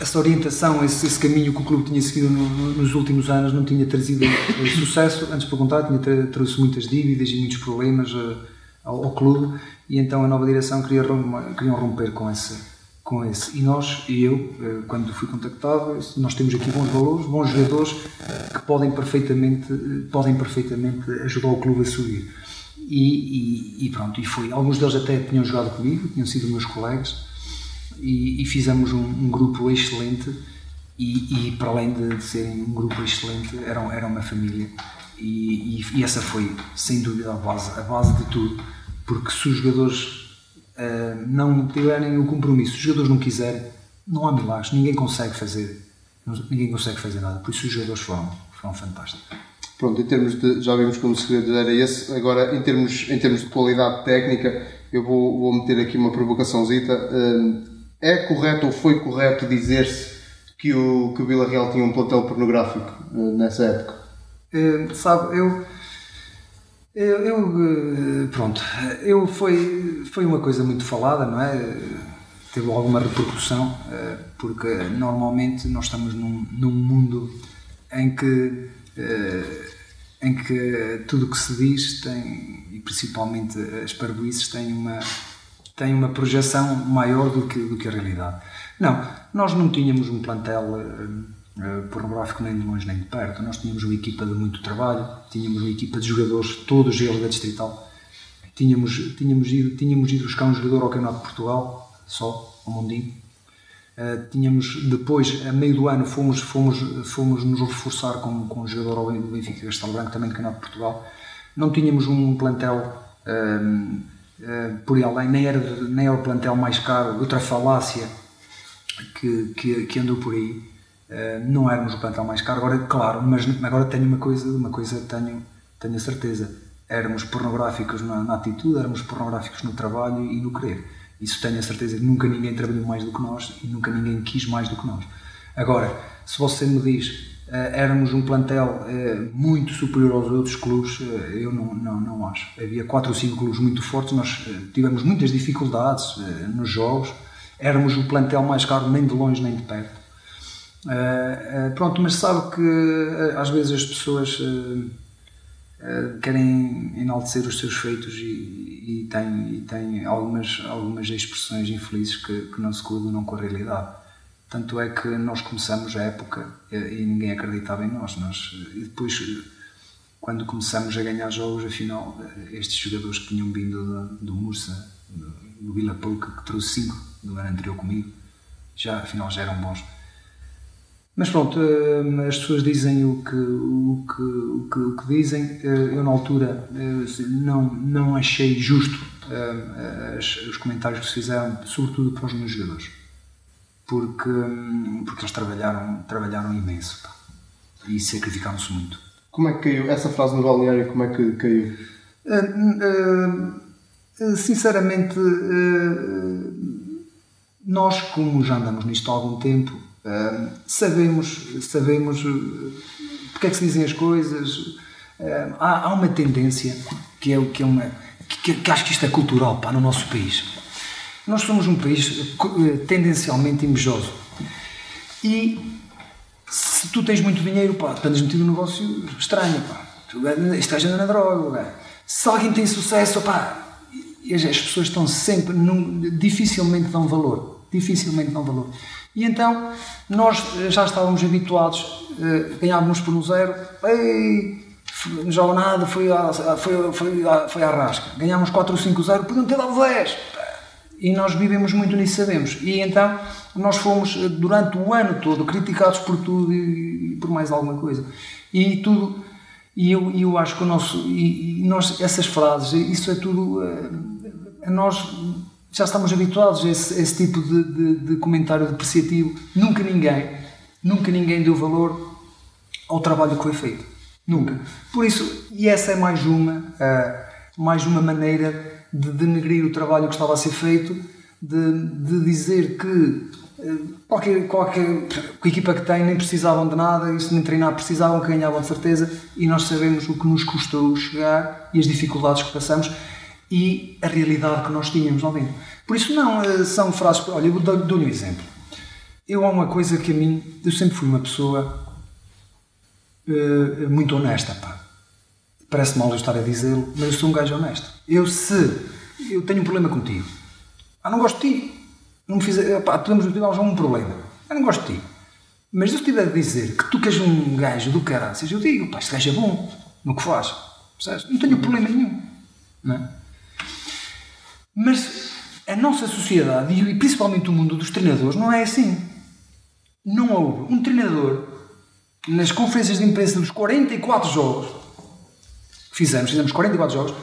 essa orientação, esse, esse, caminho que o clube tinha seguido no, no, nos últimos anos não tinha trazido eh, sucesso, antes pelo contrário, tinha trouxe muitas dívidas e muitos problemas uh, ao, ao, clube e então a nova direção queria queriam romper com esse, com esse. E nós, e eu, uh, quando fui contactado, nós temos aqui bons valores, bons jogadores que podem perfeitamente, podem perfeitamente ajudar o clube a subir. E, e, e pronto, e foi. Alguns deles até tinham jogado comigo, tinham sido meus colegas e, e fizemos um, um, grupo excelente. E, e, para além de, serem um grupo excelente eram, eram uma família. E, e, essa foi sem dúvida a base, a base de tudo. Porque se os jogadores uh, não tiverem o compromisso, se os jogadores não quiserem não há milagres, ninguém consegue fazer ninguém consegue fazer nada, por isso os jogadores foram, foram fantásticos. Pronto, em termos de, já vimos como o segredo era esse, agora em termos, em termos de qualidade técnica, eu vou, vou meter aqui uma provocaçãozita. Uh, é correto ou foi correto dizer-se que o, que o Vila Real tinha um plantel pornográfico uh, nessa época? Uh, sabe, eu. Eu, eu, pronto, eu foi, foi uma coisa muito falada, não é? Teve alguma repercussão, porque normalmente nós estamos num, num mundo em que, em que tudo o que se diz tem, e principalmente as parboices, têm uma, tem uma projeção maior do que, do que a realidade. Não, nós não tínhamos um plantel uh, pornográfico nem de longe nem de perto. Nós tínhamos uma equipa de muito trabalho, tínhamos uma equipa de jogadores, todos eles da Distrital. Tínhamos, tínhamos, ido, tínhamos ido buscar um jogador ao Campeonato de Portugal, só, ao Mundinho. Uh, tínhamos depois, a meio do ano, fomos, fomos, fomos nos reforçar com, com um jogador ao Benfica Castelo Branco, também do Campeonato de Portugal. Não tínhamos um plantel por aí além, nem era, nem era o plantel mais caro, outra falácia que, que, que andou por aí. Uh, não éramos o plantel mais caro, agora, claro, mas agora tenho uma coisa, uma coisa tenho, tenho a certeza. Éramos pornográficos na, na, atitude, éramos pornográficos no trabalho e no querer. Isso tenho a certeza que nunca ninguém trabalhou mais do que nós e nunca ninguém quis mais do que nós. Agora, se você me diz éramos um plantel uh, muito superior aos outros clubes, eu não, não, não acho. Havia quatro ou cinco clubes muito fortes, nós tivemos muitas dificuldades nos jogos éramos o plantel mais caro, nem de longe nem de perto. Pronto, mas sabe que às vezes as pessoas querem enaltecer os seus feitos e, e, têm, e têm algumas, algumas expressões infelizes que, que não se coadunam com a realidade. Tanto é que nós começamos a época e, ninguém acreditava em nós. nós. E depois, quando começamos a ganhar jogos, afinal, estes jogadores que tinham vindo do, do Mursa, do, do Vila Pouca, que trouxe cinco do ano anterior comigo, já, afinal já eram bons. Mas pronto, eh, as pessoas dizem o que, o que, o que, o que dizem. Eh, eu, na altura, eh, não, não achei justo os comentários que se fizeram, sobretudo para os meus jogadores, porque, porque eles trabalharam, trabalharam imenso pá, e sacrificaram-se muito. Como é que caiu essa frase no balneário? Como é que caiu? sinceramente nós, como já andamos nisto há algum tempo, uh, sabemos, sabemos uh, porque é que se dizem as coisas. Uh, há, há, uma tendência que é, que é uma. Que, que, acho que isto é cultural pá, no nosso país. Nós somos um país tendencialmente invejoso. E se tu tens muito dinheiro, pá, tu andas metido num negócio estranho, pá. Tu estás andando na droga, Se alguém tem sucesso, pá, as pessoas estão sempre, num, dificilmente dão valor dificilmente dão valor. E então nós já estávamos habituados, eh, ganhávamos por um zero, ei, não joga nada, foi a, foi, foi, foi à rasca. Ganhámos 4 ou 5 0, podiam ter dado 10. E nós vivemos muito nisso, sabemos. E então nós fomos, eh, durante o ano todo, criticados por tudo e, por mais alguma coisa. E tudo. E eu, eu acho que o nosso. E, e nós, essas frases, isso é tudo. A eh, nós já estamos habituados a esse, a esse tipo de, de, de, comentário depreciativo. Nunca ninguém, nunca ninguém deu valor ao trabalho que foi feito. Nunca. Por isso, e essa é mais uma, uh, mais uma maneira de denegrir o trabalho que estava a ser feito, de, de dizer que uh, qualquer, qualquer equipa que tem nem precisavam de nada, se nem treinar precisavam, ganhavam de certeza, e nós sabemos o que nos custou chegar e as dificuldades que passamos e a realidade que nós tínhamos ao dentro. Por isso, não, eh, são frases. Olha, eu dou-lhe um exemplo. Eu há uma coisa que a mim. Eu sempre fui uma pessoa uh, muito honesta, pá. Parece mal eu estar a dizê-lo, mas eu sou um gajo honesto. Eu, se. Eu tenho um problema contigo. Ah, não gosto de ti. Não me fiz. Pá, podemos algum problema. Eu não gosto de ti. Mas se eu estiver a dizer que tu queres um gajo do caraças, eu digo, pá, este gajo é bom no que faz. Percebes? Não tenho problema nenhum. Não é? Mas a nossa sociedade e principalmente o mundo dos treinadores não é assim. Não houve um treinador nas conferências de imprensa dos 44 jogos fizemos, fizemos 44 jogos,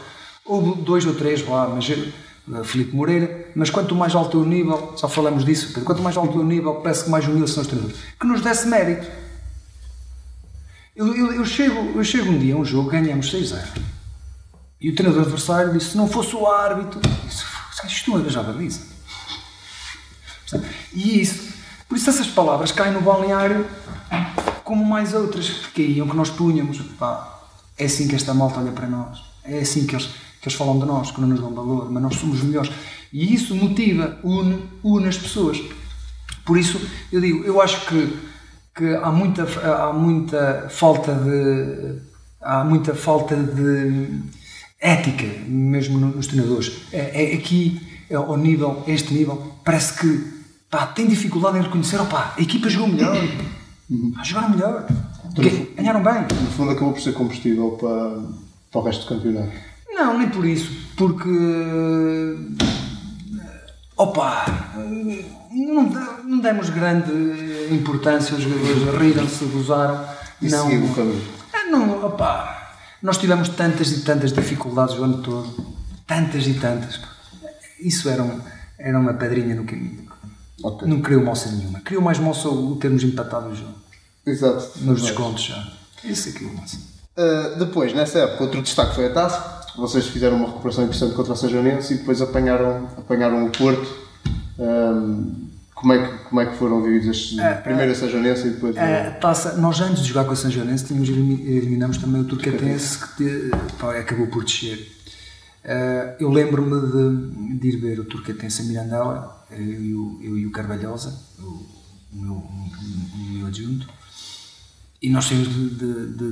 houve dois ou três lá, mas uh, Filipe Moreira, mas quanto mais alto o nível, já falamos disso, Pedro, quanto mais alto o nível, parece que mais humildes são os treinadores, que nos desse mérito. Eu, eu, eu, chego, eu chego um dia a um jogo, ganhamos 6-0. E o treinador adversário disse: se não fosse o árbitro, disse, isto não era já baliza. E isso, Por isso essas palavras caem no balneário como mais outras que caíam, que nós punhamos. Pá, é assim que esta malta olha para nós. É assim que eles, que eles falam de nós, que não nos dão valor, mas nós somos melhores. E isso motiva, une, une as pessoas. Por isso, eu digo, eu acho que, que há, muita, há muita falta de. Há muita falta de ética, mesmo nos treinadores. É, é aqui, é, ao nível, a este nível, parece que pá, tem dificuldade em reconhecer, opá, a equipa jogou melhor, uhum. jogaram melhor, porque ganharam bem. No fundo acabou por ser combustível para, para o resto do campeonato. Não, nem por isso, porque opa, não, não demos grande importância, os jogadores riram-se, gozaram. E não, seguiu o caminho. Não, opa, nós tivemos tantas e tantas dificuldades o ano todo, tantas e tantas. Isso era, um, era uma pedrinha no caminho. Okay. Não criou moça nenhuma. Criou mais moça o termos empatado o jogo. Exato. Nos descontos já. Isso é criou moça. Uh, depois, nessa época, outro destaque foi a taça. Vocês fizeram uma recuperação interessante contra o Sajonense e depois apanharam, apanharam o Porto. Um, como é, que, como é que foram vividos estes, uh, primeiro a Sajonense e depois a taça, Nós antes de jogar com a Sajonense tínhamos, eliminamos também o Turcatense que pá, acabou por descer. Uh, eu lembro-me de, de, ir ver o Turcatense a Mirandela, eu e o, eu e o Carvalhosa, o, o, meu, o meu adjunto, e nós saímos de, de, de,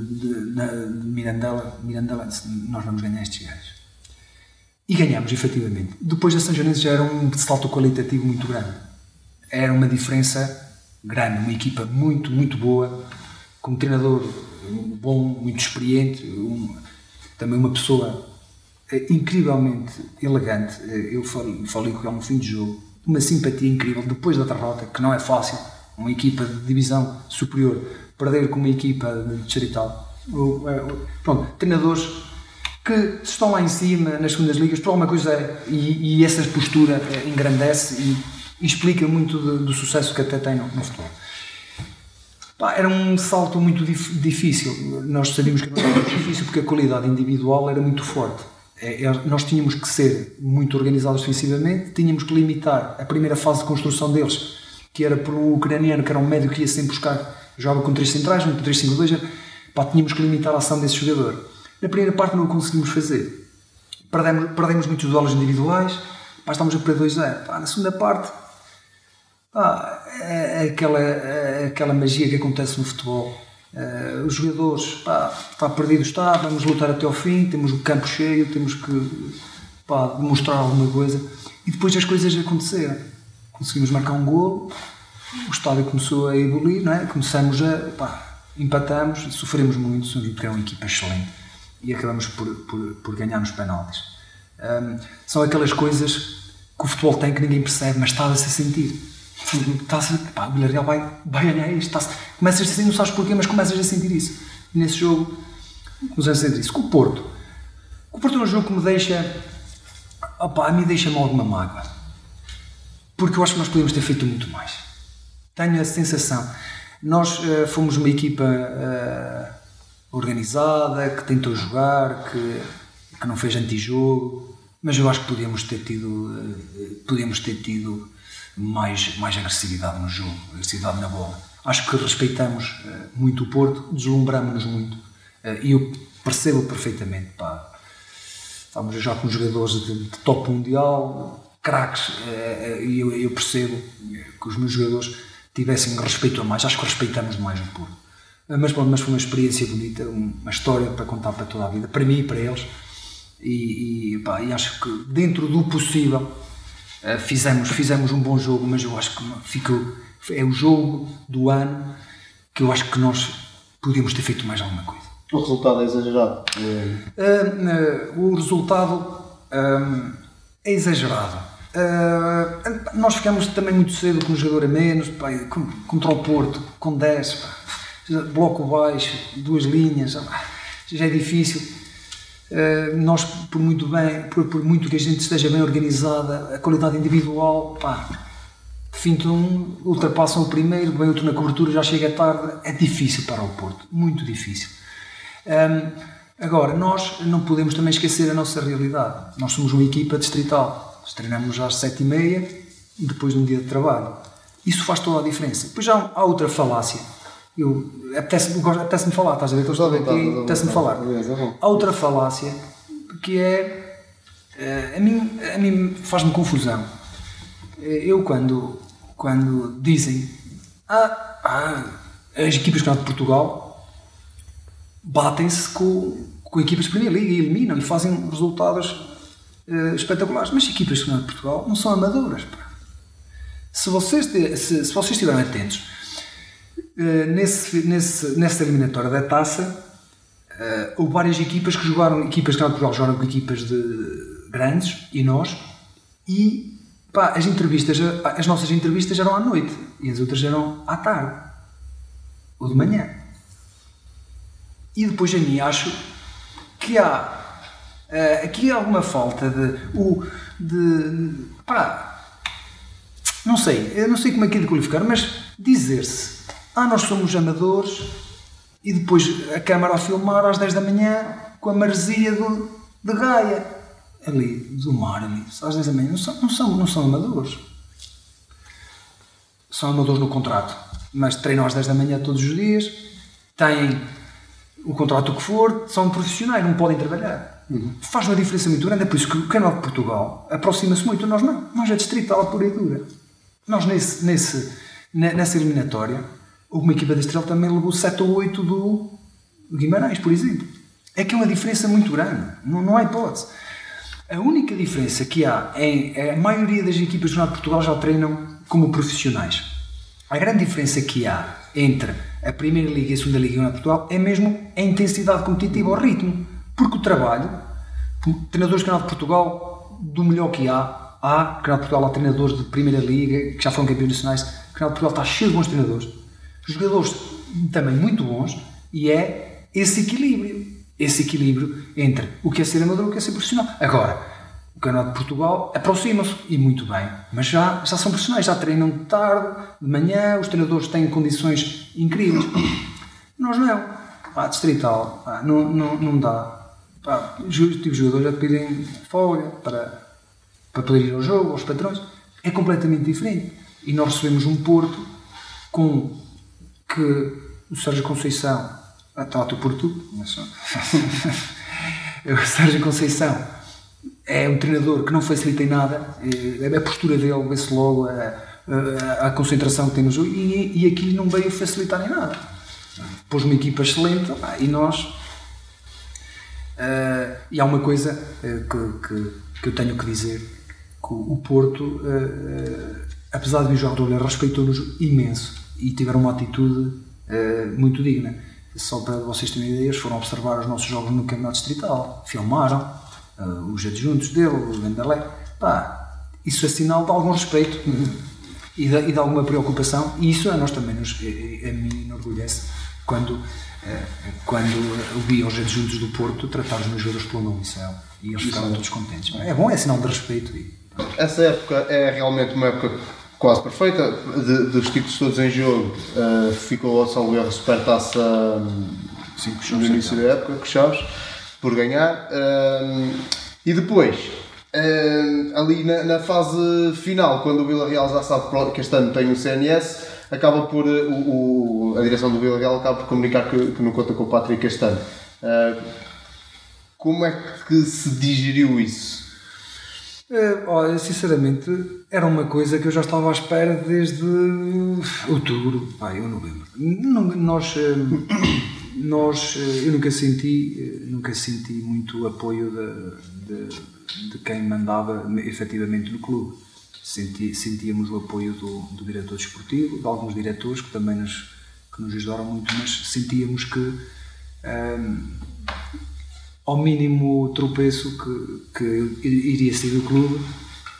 de, Mirandela, Mirandela, nós vamos ganhar estes gajos. E ganhamos, efetivamente. Depois da São Joanense já era um salto qualitativo muito grande. Era uma diferença grande, uma equipa muito, muito boa, com um treinador bom, muito experiente, um, também uma pessoa eh, incrivelmente elegante. Eh, eu falei, falei com ele no fim de jogo, uma simpatia incrível, depois da derrota, que não é fácil, uma equipa de divisão superior perder com uma equipa de distrital. É, pronto, treinadores que estão lá em cima nas segundas ligas por alguma coisa e, e essa postura é, engrandece e, e explica muito do, do, sucesso que até tem no, no futebol. Pá, era um salto muito dif, difícil. Nós sabíamos que era muito difícil porque a qualidade individual era muito forte. É, é, nós tínhamos que ser muito organizados defensivamente, tínhamos que limitar a primeira fase de construção deles, que era um ucraniano, que era um médio que ia sempre buscar jogava com três centrais, no 3-5-2, pá, tínhamos que limitar a ação desse jogador. Na primeira parte não o conseguimos fazer. Perdemos, perdemos muitos duelos individuais, pá, estamos a perder 2-0. Na segunda parte, pá, é, é aquela, é aquela magia que acontece no futebol. Uh, os jogadores, pá, está perdido está, vamos lutar até ao fim, temos o campo cheio, temos que pá, demonstrar alguma coisa. E depois as coisas aconteceram. Conseguimos marcar um gol, o estádio começou a evoluir, não é? Começamos a. Pá, empatamos, sofremos muito, porque era uma equipa excelente e acabamos por, por, por ganhar nos penaltis. Um, são aquelas coisas que o futebol tem que ninguém percebe, mas está-se a sentir. Está-se, pá, o Villarreal vai, vai ganhar isto. Está começas a sentir, não sabes porquê, mas começas a sentir isso. E nesse jogo, começas a sentir isso. Com o Porto. O Porto é um jogo que me deixa. Opa, a mim deixa-me alguma mágoa. Porque eu acho que nós podíamos ter feito muito mais tenho a sensação. Nós uh, fomos uma equipa uh, organizada, que tentou jogar, que, que não fez antijogo, mas eu acho que podíamos ter tido, uh, podíamos ter tido mais, mais agressividade no jogo, agressividade na bola. Acho que respeitamos muito o Porto, deslumbramos-nos muito. e eu percebo perfeitamente, pá, estamos já com jogadores de, de top mundial, craques, e eu, eu percebo que os meus jogadores tivessem respeito a mais. Acho que respeitamos demais o Porto. Mas, mas foi uma experiência bonita, uma história para contar para toda a vida, para mim e para eles. E, e, pá, e acho que dentro do possível eh, fizemos, fizemos um bom jogo, mas eu acho que ficou, é o jogo do ano que eu acho que nós podíamos ter feito mais alguma coisa. O resultado é exagerado? Uh, uh, o resultado uh, é exagerado Uh, nós ficamos também muito cedo com um jogador a menos, pá, contra o Porto, com 10, pá, bloco baixo, duas linhas, já é difícil. Uh, nós, por muito bem, por, por, muito que a gente esteja bem organizada, a qualidade individual, pá, fintam um, ultrapassam o primeiro, vem outro na cobertura, já chega tarde, é difícil para o Porto, muito difícil. Um, agora, nós não podemos também esquecer a nossa realidade. Nós somos uma equipa distrital treinamos às sete e meia, depois de um dia de trabalho. Isso faz toda a diferença. Depois já há outra falácia. Eu, apetece-me apetece falar, estás a ver? Estou aqui, apetece-me falar. Há outra falácia que é. eh, A mim, a mim faz-me confusão. Eh, Eu, quando, quando dizem. Ah, ah, as equipas do de Portugal batem-se com, com equipas de Primeira Liga e eliminam e fazem resultados eh, espetaculares. Mas as equipas Campeonato de Portugal não são amadoras. pá. Se vocês, se, se vocês estiverem atentos, eh, nesse, nesse, nessa eliminatória da taça, eh, houve várias equipas que jogaram, equipas que não Portugal jogaram com equipas de grandes e nós, e pá, as entrevistas, as nossas entrevistas eram à noite e as outras eram à tarde ou de manhã. E depois a mim acho que há eh, aqui alguma falta de, o, de pá, não sei, eu não sei como é que é de qualificar, mas dizer-se, ah, nós somos amadores e depois a câmara a filmar às 10 da manhã com a maresia do, de Gaia, ali, do mar, ali, às 10 da manhã, não são, não são, não são amadores. São amadores no contrato, mas treinam às 10 da manhã todos os dias, têm o contrato que for, são profissionais, não podem trabalhar. Faz uma diferença muito grande, é por isso que o canal de Portugal aproxima-se muito, nós não, nós é distrital pura e dura. Nós nesse, nesse, ne- nessa eliminatória, uma equipa da Estrela também levou 7 ou 8 do Guimarães, por exemplo. É que é uma diferença muito grande, não, não há hipótese. A única diferença que há é a maioria das equipas do Campeonato de Portugal já treinam como profissionais. A grande diferença que há entre a Primeira Liga e a Segunda Liga do Campeonato de Portugal é mesmo a intensidade competitiva, o ritmo. Porque o trabalho, treinadores do Campeonato de Portugal, do melhor que há, há, Campeonato de Portugal há treinadores de Primeira Liga que já foram campeões nacionais, o Campeonato de Portugal está cheio de bons treinadores, jogadores também muito bons, e é esse equilíbrio. Esse equilíbrio entre o que é ser amador e o que é ser profissional. Agora, o Campeonato de Portugal aproxima-se, e muito bem, mas já, já são profissionais, já treinam de tarde, de manhã, os treinadores têm condições incríveis. Nós não. Pá, distrital, pá, não, não, não dá. Pá, os tipo de jogadores te pedem folga para, para poder ir ao jogo, aos patrões. É completamente diferente. E nós recebemos um Porto com que o Sérgio Conceição ah, trata por tudo, mas só. o Sérgio Conceição é um treinador que não facilita em nada, eh, a postura dele, vê-se logo a, a, a concentração que tem no jogo e, e aqui não veio facilitar em nada. Pôs uma equipa excelente e nós. Eh, e há uma coisa eh, que, que, que eu tenho que dizer: que o Porto, eh, apesar de jogador, ele respeitou-nos imenso e tiveram uma atitude muito digna. Só para vocês terem ideia, eles foram observar os nossos jogos no Campeonato Distrital, filmaram os adjuntos dele, o Vendalé. Pá, isso é sinal de algum respeito e de, e de alguma preocupação, e isso a nós também nos, a, a mim enorgulhece quando, quando vi os adjuntos do Porto tratar os meus jogadores pelo nome, é, e eles ficaram todos contentes. É bom, é sinal de respeito. E, Essa época é realmente uma época quase perfeita, de- dos títulos todos em jogo, eh, ficou ao salvo erro supertaça Cinco no início da época, com Chaves, por ganhar. Hum, e depois, hum, ali na, na fase final, quando o Vila Real já sabe que este ano tem o CNS, acaba por, eh, o, a direção do Vila Real acaba por comunicar que, que não conta com o Patrick este ano. Ah, como é que se digeriu isso? Eh, olha, sinceramente, era uma coisa que eu já estava à espera desde outubro, pá, eu novembro. Nós, eh, nós, eh, eu nunca senti, eh, nunca senti muito apoio de, de, de quem mandava efetivamente no clube. Senti, sentíamos o apoio do, do diretor desportivo, de alguns diretores que também nos, que nos ajudaram muito, mas sentíamos que ehm, ao mínimo tropeço que, que iria sair do clube,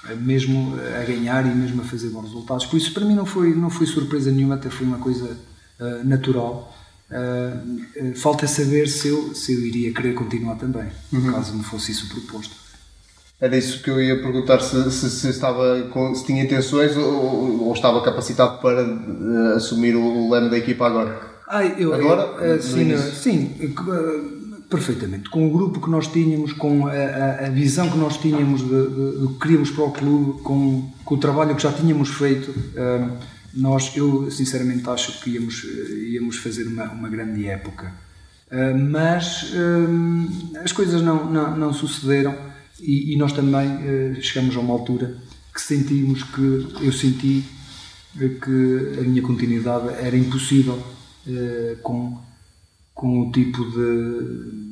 eh, mesmo a ganhar e mesmo a fazer bons resultados. Por isso, para mim, não foi, não foi surpresa nenhuma, até foi uma coisa eh, natural. Eh, falta saber se eu, se eu iria querer continuar também, caso me fosse isso proposto. Era isso que eu ia perguntar se, se, se estava com, se tinha intenções ou, ou estava capacitado para eh, assumir o, leme da equipa agora. Ai, eu, Agora, eu, eh, sim, início? sim, eh, perfeitamente. Com o grupo que nós tínhamos, com a, a- a visão que nós tínhamos do que queríamos para o clube, com, com o trabalho que já tínhamos feito, eh, nós, eu sinceramente acho que íamos, íamos fazer uma, uma grande época. Uh, mas uh, as coisas não, não, não sucederam e, e, nós também uh, chegamos a uma altura que sentimos que eu senti que a minha continuidade era impossível com, com o tipo de,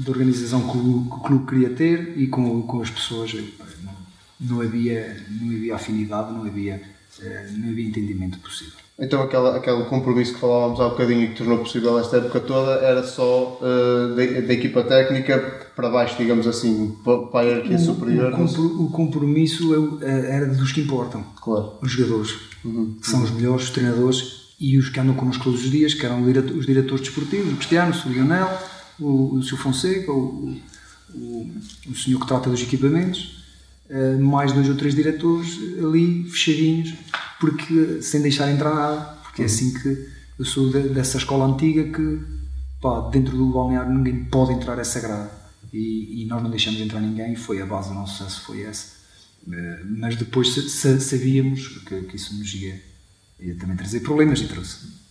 de organização que o, clube queria ter e com, com as pessoas. Não, não, havia, não havia afinidade, não havia, não havia entendimento possível. Então aquela, aquele compromisso que falávamos há bocadinho e que tornou possível esta época toda era só uh, da, equipa técnica para baixo, digamos assim, para a hierarquia superior. O, compro, o compromisso é era dos que importam. Claro. Os jogadores, uhum. que são os melhores, os treinadores e os que andam connosco todos os dias, que eram os diretores desportivos, o Cristiano, o Lionel, o, o Sr. Fonseca, o, o, o senhor que trata dos equipamentos eh, mais dois ou três diretores ali fechadinhos, porque sem deixar entrar nada, porque é assim que eu sou de, dessa escola antiga que pá, dentro do balneário ninguém pode entrar essa grade e, e, nós não deixamos entrar ninguém e foi a base do nosso sucesso foi essa. Eh, mas depois sabíamos que, que isso nos ia, ia também trazer problemas e trouxe.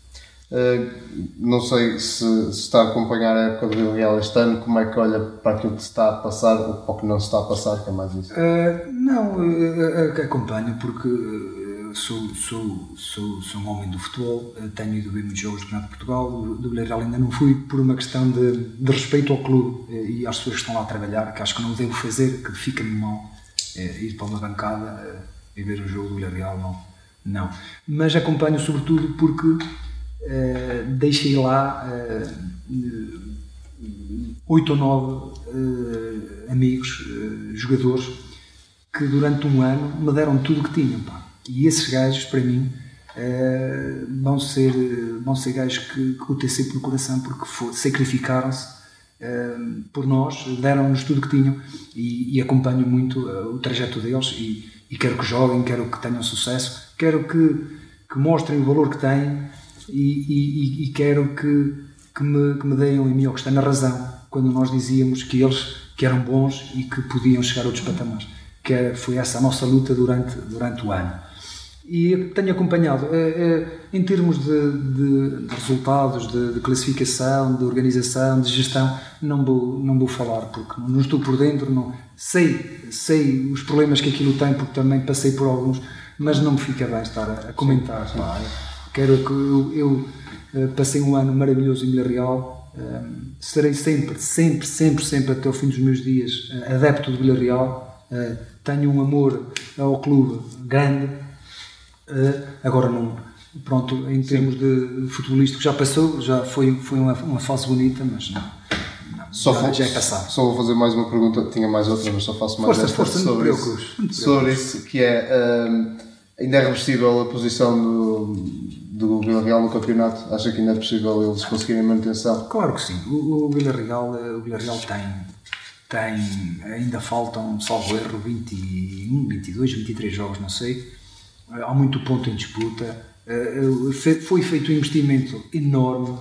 Uh, não sei se, se, está a acompanhar a época do este ano, como é que olha para aquilo que se está a passar ou para o que não se está a passar, que é mais isso? Uh, não, uh, acompanho porque sou, sou, sou, sou um homem do futebol, tenho ido ver muitos jogos do Campeonato de Portugal, do, do Vila Real ainda não fui por uma questão de, de respeito ao clube e às pessoas que estão lá a trabalhar, que acho que não devo fazer, que fica-me mal ir para uma bancada e ver o jogo do Vila Real, não. não. Mas acompanho sobretudo porque uh, deixei lá oito ou nove amigos, jogadores, que durante um ano me deram tudo o que tinham. Pá. E esses gajos, para mim, vão, ser, vão ser gajos que, que tenho sempre no coração porque sacrificaram-se por nós, deram-nos tudo o que tinham e, e acompanho muito o trajeto deles e, e, quero que joguem, quero que tenham sucesso, quero que, que mostrem o valor que têm e, e, quero que, que, me, que me deem em mim ou que está na razão quando nós dizíamos que eles que eram bons e que podiam chegar a outros patamares. Que é, foi essa a nossa luta durante, durante o ano. E tenho acompanhado, é, é, em termos de, de, de resultados, de, de, classificação, de organização, de gestão, não vou, não vou falar porque não estou por dentro, não sei, sei os problemas que aquilo tem porque também passei por alguns, mas não me fica bem estar a, a comentar. Sim, sim. Quero que eu, eu eh, passei um ano maravilhoso em Vila Real. Eh, serei sempre, sempre, sempre, sempre até o fim dos meus dias eh, adepto de Vila Real. tenho um amor ao clube grande. Agora não, pronto, em termos de futebolístico já passou, já foi, foi uma, uma fase bonita, mas não. só, já, já é passado. só vou fazer mais uma pergunta, tinha mais outra, mas só faço mais força, força, sobre, isso, sobre isso, que é ainda é reversível a posição do, do Vila Real no campeonato? Acha que ainda é possível eles conseguirem manutenção? Claro que sim. O, o Vila Real, eh, o Vila Real tem, tem, ainda faltam, salvo erro, 21, 22, 23 jogos, não sei. Eh, há muito ponto em disputa. Eh, foi feito um investimento enorme.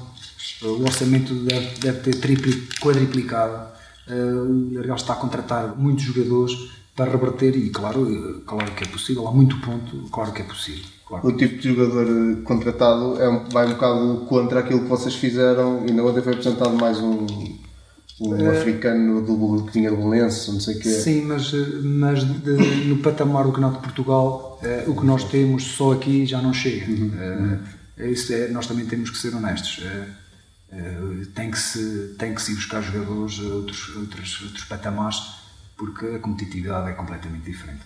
O orçamento deve, deve ter tripli, quadriplicado. O Vila Real está a contratar muitos jogadores para reverter e claro, claro que é possível, há muito ponto, claro que é possível. Claro. O tipo de jogador eh, contratado é vai um bocado contra aquilo que vocês fizeram. Ainda ontem foi apresentado mais um, um é... africano do, que tinha de Belenense, não sei o que Sim, mas, eh, mas de, no patamar do canal de Portugal, é, o que nós temos só aqui já não chega. Uhum. É, isso é, nós também temos que ser honestos. tem, que se, tem que se ir buscar jogadores outros, outros, outros patamares, porque a competitividade é completamente diferente.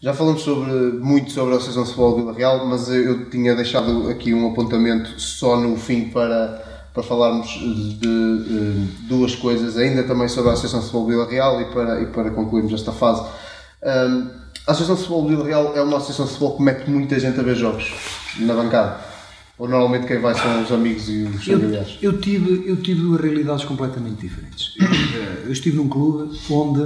Já falamos sobre, muito sobre a Associação de Futebol Vila Real, mas eu tinha deixado aqui um apontamento só no fim para, para falarmos de, de duas coisas, ainda também sobre a Associação de Futebol Vila Real e para, e para concluirmos esta fase. Um, a Associação de Futebol Vila Real é uma associação de futebol que mete muita gente a ver jogos na bancada. Ou normalmente quem vai são os amigos e os familiares? Eu, eu, tive, eu tive duas realidades completamente diferentes. Eu, eu estive num clube onde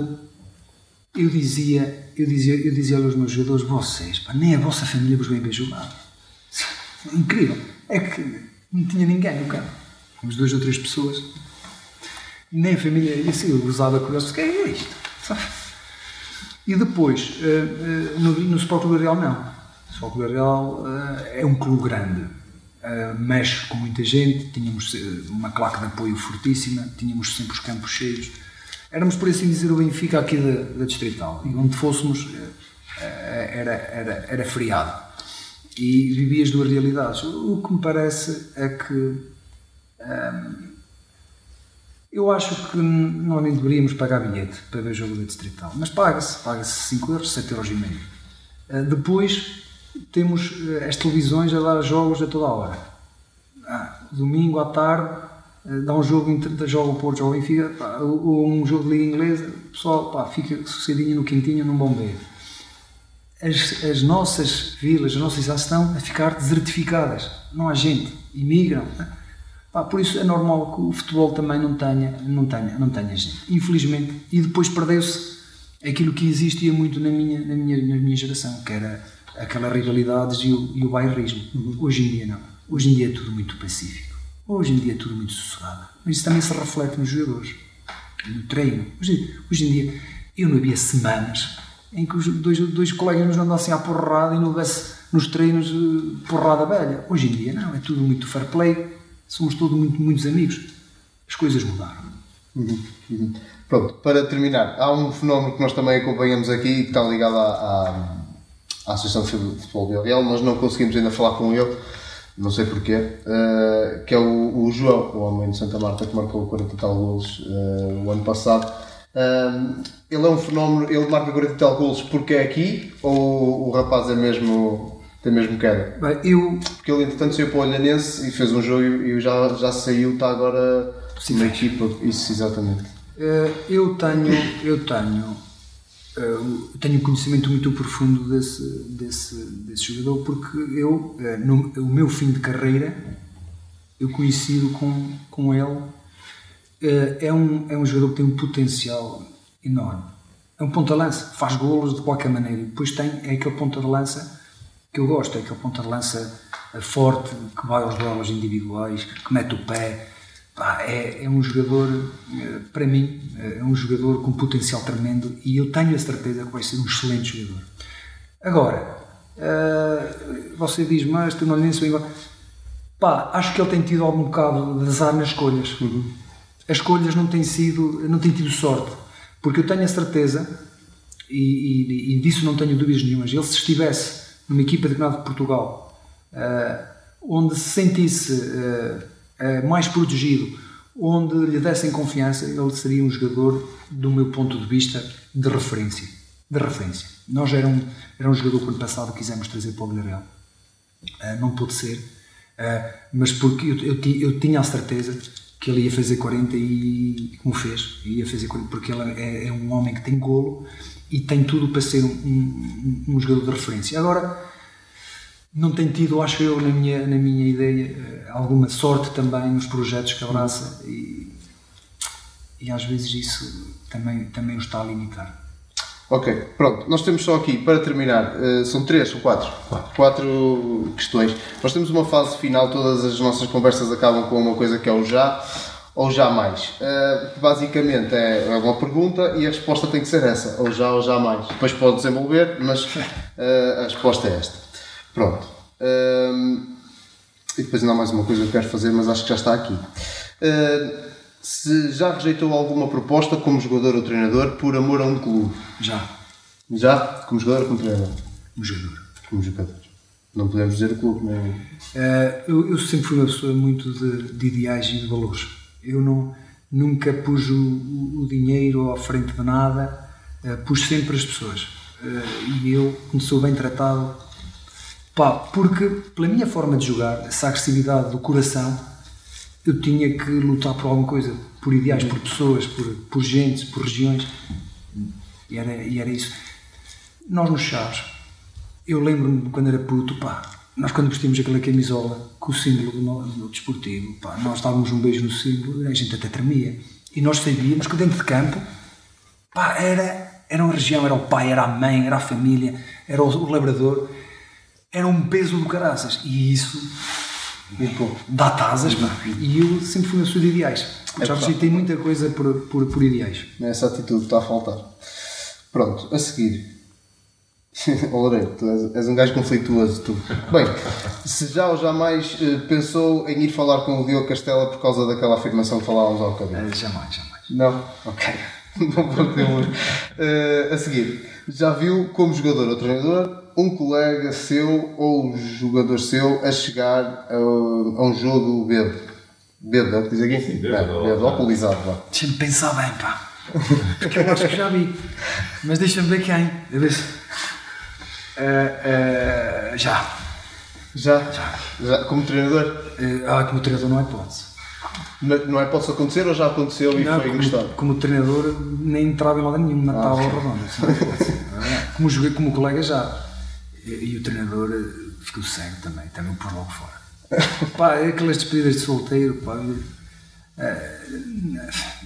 eu dizia, eu dizia, eu dizia aos meus jogadores, vocês, pá, nem a vossa família vos vem ver jogar. Incrível. É que não tinha ninguém no campo. Uns duas ou três pessoas. Nem a família, isso eu usava com eles, o que é isto? E depois, eh, eh, no, no Sport Real não. Futebol Clube Real uh, é um clube grande, mexe com muita gente, tínhamos uma claque de apoio fortíssima, tínhamos sempre os campos cheios. Éramos, por assim dizer, o Benfica aqui da, da Distrital. E onde fôssemos era, era, era feriado. E vivia as duas realidades. O que me parece é que. Eu acho que não nem deveríamos pagar bilhete para ver o jogo da Distrital, mas paga-se, paga-se 5 euros, 7 euros e meio. Uh, depois temos uh, as televisões a dar jogos a toda a hora. Ah, domingo à tarde dá um jogo, entre, joga o Porto, joga o Benfica, ou um jogo de Liga Inglesa, o pessoal pá, fica sossegadinho no quintinho, num bombeiro. As, as nossas vilas, as nossas cidades estão a ficar desertificadas. Não há gente, imigram. Né? Pá, por isso é normal que o futebol também não tenha, não tenha, não tenha gente. Infelizmente. E depois perdeu-se aquilo que existia muito na minha, na minha, na minha geração, que era aquelas rivalidades e o, e o bairrismo. Uhum. Hoje em dia não. Hoje em dia é tudo muito pacífico. Hoje em dia é tudo muito sossegado. Mas isso também se reflete nos jogadores, no treino. Hoje, hoje em dia, eu não havia semanas em que os dois, dois colegas nos andassem à porrada e não houvesse nos treinos eh, porrada velha. Hoje em dia não, é tudo muito fair play somos todos muito, muitos amigos. As coisas mudaram. Uhum, uhum. Pronto, para terminar, há um fenómeno que nós também acompanhamos aqui e que está ligado à, à, à Associação de Futebol Vila Real, mas não conseguimos ainda falar com ele, não sei porquê, uh, que é o, o, João, o homem de Santa Marta que marcou 40 e tal golos uh, o ano passado. Uh, ele é um fenómeno, ele marca 40 e tal golos porque é aqui ou o rapaz é mesmo tem mesmo queda. Bem, eu... Porque ele entretanto saiu para o Olhanense e fez um jogo e já, já saiu, está agora Sim, na equipa. Isso, exatamente. Eh, eu tenho, eu tenho, eu eh, tenho conhecimento muito profundo desse, desse, desse jogador porque eu, eh, no o meu fim de carreira, eu coincido com, com ele. É um, é um jogador que tem um potencial enorme. É um ponta-lança, faz golos de qualquer maneira. Depois tem é aquele ponta de lança que eu gosto, é aquele ponta de lança forte, que vai aos duelos individuais, que mete o pé. Pá, é, é, um jogador, eh, para mim, eh, é um jogador com potencial tremendo e eu tenho a certeza que vai ser um excelente jogador. Agora, uh, você diz, mas tu não lhe igual. Pá, acho que ele tem tido algum bocado de azar nas escolhas. Uhum. As escolhas não têm sido, não têm tido sorte. Porque eu tenho a certeza, e, e, e disso não tenho dúvidas nenhumas, ele se estivesse numa equipa de campeonato de Portugal, uh, onde se sentisse uh, uh, mais protegido, onde lhe dessem confiança, ele seria um jogador, do meu ponto de vista, de referência. De referência. Nós era um, era um jogador que ano passado quisemos trazer para o Villarreal. não pôde ser, mas porque eu, eu, eu, tinha a certeza que ele ia fazer 40 e como fez, ia fazer 40, porque ele é, é um homem que tem golo e tem tudo para ser um, um, um, jogador de referência. Agora, não tem tido, acho eu, na minha, na minha ideia, eh, alguma sorte também nos projetos que abraça e, e às vezes isso também, também o está a limitar. Ok, pronto. Nós temos só aqui, para terminar, uh, são três ou quatro? quatro? Quatro questões. Nós temos uma fase final, todas as nossas conversas acabam com uma coisa que é o já ou jamais? Uh, basicamente é, é uma pergunta e a resposta tem que ser essa, ou já ou jamais. Depois pode desenvolver, mas uh, a resposta é esta. Pronto. Uh, e depois ainda há mais uma coisa que eu quero fazer, mas acho que já está aqui. se já rejeitou alguma proposta como jogador ou treinador por amor a um clube? Já. Já? Como jogador ou como treinador? Como jogador. Como jogador. Não podemos dizer clube, não é? eu, eu sempre fui uma pessoa muito de, de ideais e de valores eu não, nunca pus o, o, dinheiro à frente de nada, uh, pus sempre as pessoas. Uh, e eu, como sou bem tratado, pá, porque pela minha forma de jogar, essa agressividade do coração, eu tinha que lutar por alguma coisa, por ideais, por pessoas, por, por gente, por regiões. E era, e era isso. Nós nos Chaves, eu lembro-me quando era puto, pá, nós quando vestimos aquela camisola com o símbolo do, do desportivo, pá, nós dávamos um beijo no símbolo, a gente até tremia. E nós sabíamos que dentro de campo, pá, era, era uma região, era o pai, era a mãe, era a família, era o, o labrador, era um peso do caraças. E isso dá tasas, pá. E eu sempre fui uma pessoa de ideais. É Já rejeitei muita coisa por, por, por ideais. Essa atitude está a faltar. Pronto, a seguir Loureiro, tu és, és, um gajo conflituoso, tu. Bem, se já ou jamais uh, pensou em ir falar com o Diogo Castela por causa daquela afirmação que falávamos ao bocadinho? Uh, jamais, jamais. Não? Ok. Não podemos. Uh, a seguir, já viu como jogador ou treinador um colega seu ou um jogador seu a chegar a, a um jogo bêbado? Bêbado, é o que diz aqui? Sim, bêbado. É, bêbado, alcoolizado, vá. Deixa-me pensar bem, pá. Porque eu acho que já vi. Mas deixa-me ver quem. Ver se. Uh, uh, já. Já? Já. já. Como treinador? Uh, ah, como treinador não é hipótese. Não, não é pode acontecer ou já aconteceu e não, foi como, Como treinador nem entrava em lado nenhum na ah, tábua okay. redonda. como joguei como colega já. E, e, o treinador ficou cego também, também por logo fora. pá, é aquelas despedidas de solteiro, pá.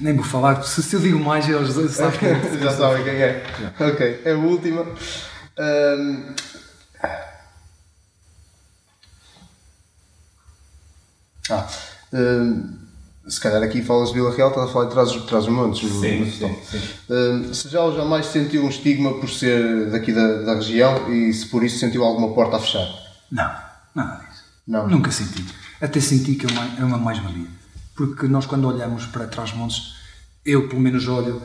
nem vou falar, se, se eu digo mais, eles sabem quem é. Já sabem quem é. Já. Ok, é a última. Um... Ah, um, se calhar aqui falas de Vila Real, estás a falar de trás, trás os montes. Sim, sim, sim. Um, se já ou jamais sentiu um estigma por ser daqui da, da região e se por isso sentiu alguma porta a fechar? Não, nada disso. Não. Nunca senti. Até senti que é uma, é uma mais-valia. Porque nós, quando olhamos para trás montes, eu pelo menos olho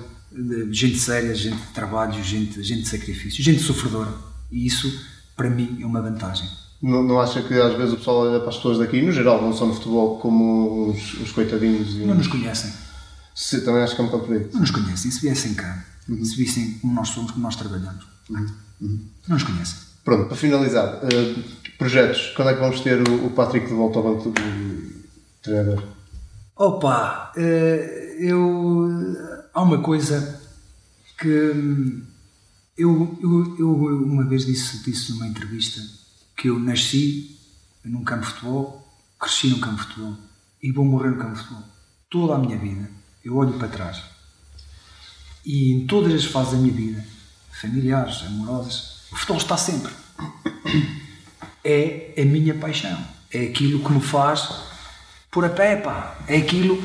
gente séria, gente de trabalho, gente, gente de sacrifício, gente sofredora. E isso, para mim, é uma vantagem. Não, não acha que às vezes o pessoal olha para as pessoas daqui, no geral, não são no futebol, como os, os coitadinhos? E... Não nos conhecem. Se, também acho que é um bocado por aí. Não nos conhecem. Se viessem cá, uhum. se vissem como nós somos, como nós trabalhamos, uhum. Uhum. não nos conhecem. Pronto, para finalizar, uh, projetos. Quando é que vamos ter o, o Patrick de volta ao banco do treinador? Opa, uh, eu há uma coisa que eu, eu, eu uma vez disse, disse numa entrevista que eu nasci num campo de futebol, cresci num campo de futebol e vou morrer no campo de futebol. Toda a minha vida eu olho para trás e em todas as fases da minha vida, familiares, amorosas, o futebol está sempre. É a minha paixão, é aquilo que me faz pôr a pé, pá. é aquilo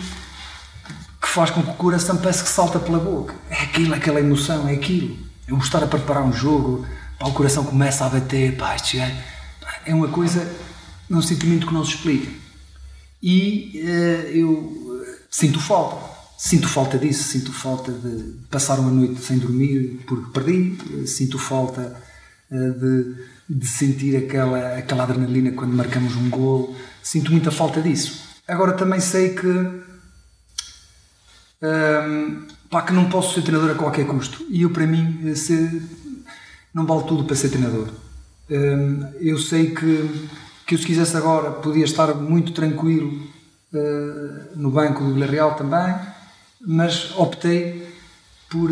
faz com que o coração parece que salta pela boca. É aquilo, aquela emoção, é aquilo. Eu estar a preparar um jogo, pá, o coração começa a bater, pá, é, é uma coisa, um sentimento que não se explica. E uh, eu sinto falta, sinto falta disso, sinto falta de passar uma noite sem dormir porque perdi, sinto falta uh, de, de sentir aquela, aquela adrenalina quando marcamos um gol, sinto muita falta disso. Agora também sei que um, pá, que não posso ser treinador a qualquer custo. E eu, para mim, eh, ser, não vale tudo para ser treinador. Um, eu sei que, que eu, se quisesse agora, podia estar muito tranquilo uh, no banco do Vila Real também, mas optei por,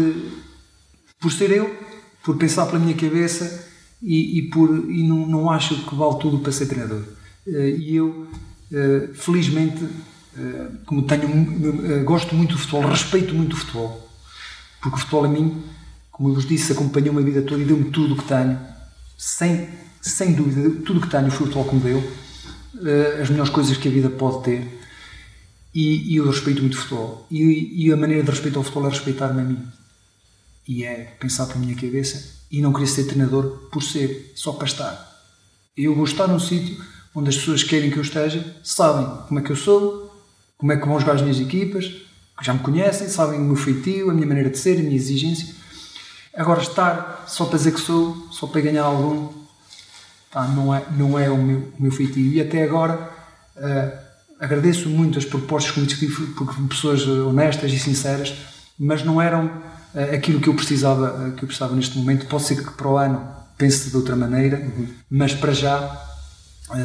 por ser eu, por pensar pela minha cabeça e, e, por, e não, não acho que vale tudo para ser treinador. Uh, e eu, uh, felizmente, eh, como tenho, eh, gosto muito do futebol, respeito muito o futebol, porque o futebol a mim, como eu vos disse, acompanhou-me a vida toda e deu-me tudo o que tenho, sem, sem dúvida, tudo o que tenho foi o futebol que me deu, eh, as melhores coisas que a vida pode ter, e, e eu respeito muito o futebol. E, e, a maneira de respeitar o futebol é respeitar-me a mim, e é pensar pela minha cabeça, e não querer ser treinador por ser, só para estar. Eu vou estar num sítio onde as pessoas querem que eu esteja, sabem como é que eu sou, como é que vão jogar as minhas equipas, que já me conhecem, sabem o meu feitio, a minha maneira de ser, a minha exigência. Agora, estar só para dizer que sou, só para ganhar algum, não, é, não é o meu, o meu feitio. E até agora uh, agradeço muito as propostas que me tive, porque pessoas honestas e sinceras, mas não eram uh, aquilo que eu precisava, uh, que eu precisava neste momento. Pode ser que para o ano pense de outra maneira, uhum. mas para já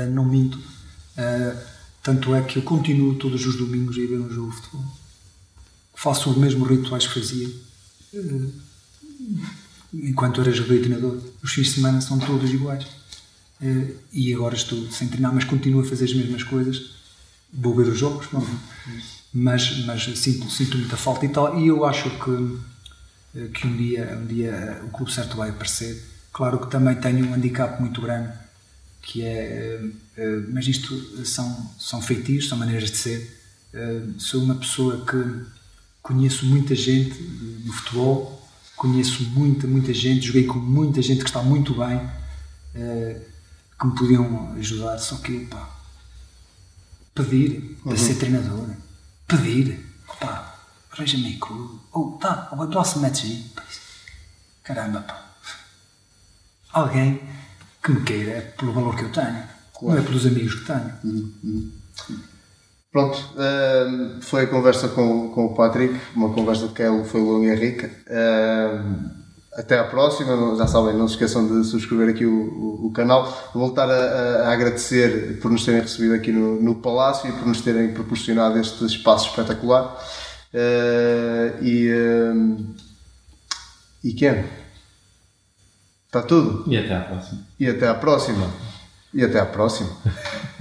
não minto. Tanto é que eu continuo todos os domingos a ir ver um jogo de futebol. Faço os mesmos rituais que fazia eh, enquanto era jogador e treinador. Os fins de semana são todos iguais. Eh, e agora estou sem treinar, mas continuo a fazer as mesmas coisas. Vou ver os jogos, mas, mas sinto, sinto muita falta e tal. E eu acho que, eh, que um, dia, um dia o clube certo vai aparecer. Claro que também tenho um handicap muito grande que é, uh, mas isto são, são feitiços, são maneiras de ser. Uh, sou uma pessoa que conheço muita gente no futebol conheço muita, muita gente, joguei com muita gente que está muito bem, que me podiam ajudar, só que pá, pedir para uhum. ser treinador, pedir, pá, arranja-me clube, ou oh, tá, o próximo match aí, caramba, pá, alguém que me queira é pelo valor que eu tenho, claro. não é pelos amigos que tenho. Uhum. uhum. Pronto, uh, foi a conversa com, com o Patrick, uma conversa que foi longa e rica. Uh, até à próxima, já sabem, não se esqueçam de subscrever aqui o, o, o canal. Voltar a, a, agradecer por nos terem recebido aqui no, no Palácio e por nos terem proporcionado este espaço espetacular. Uh, e, e Ken, está tudo? E até à próxima. E até à próxima. E até à próxima.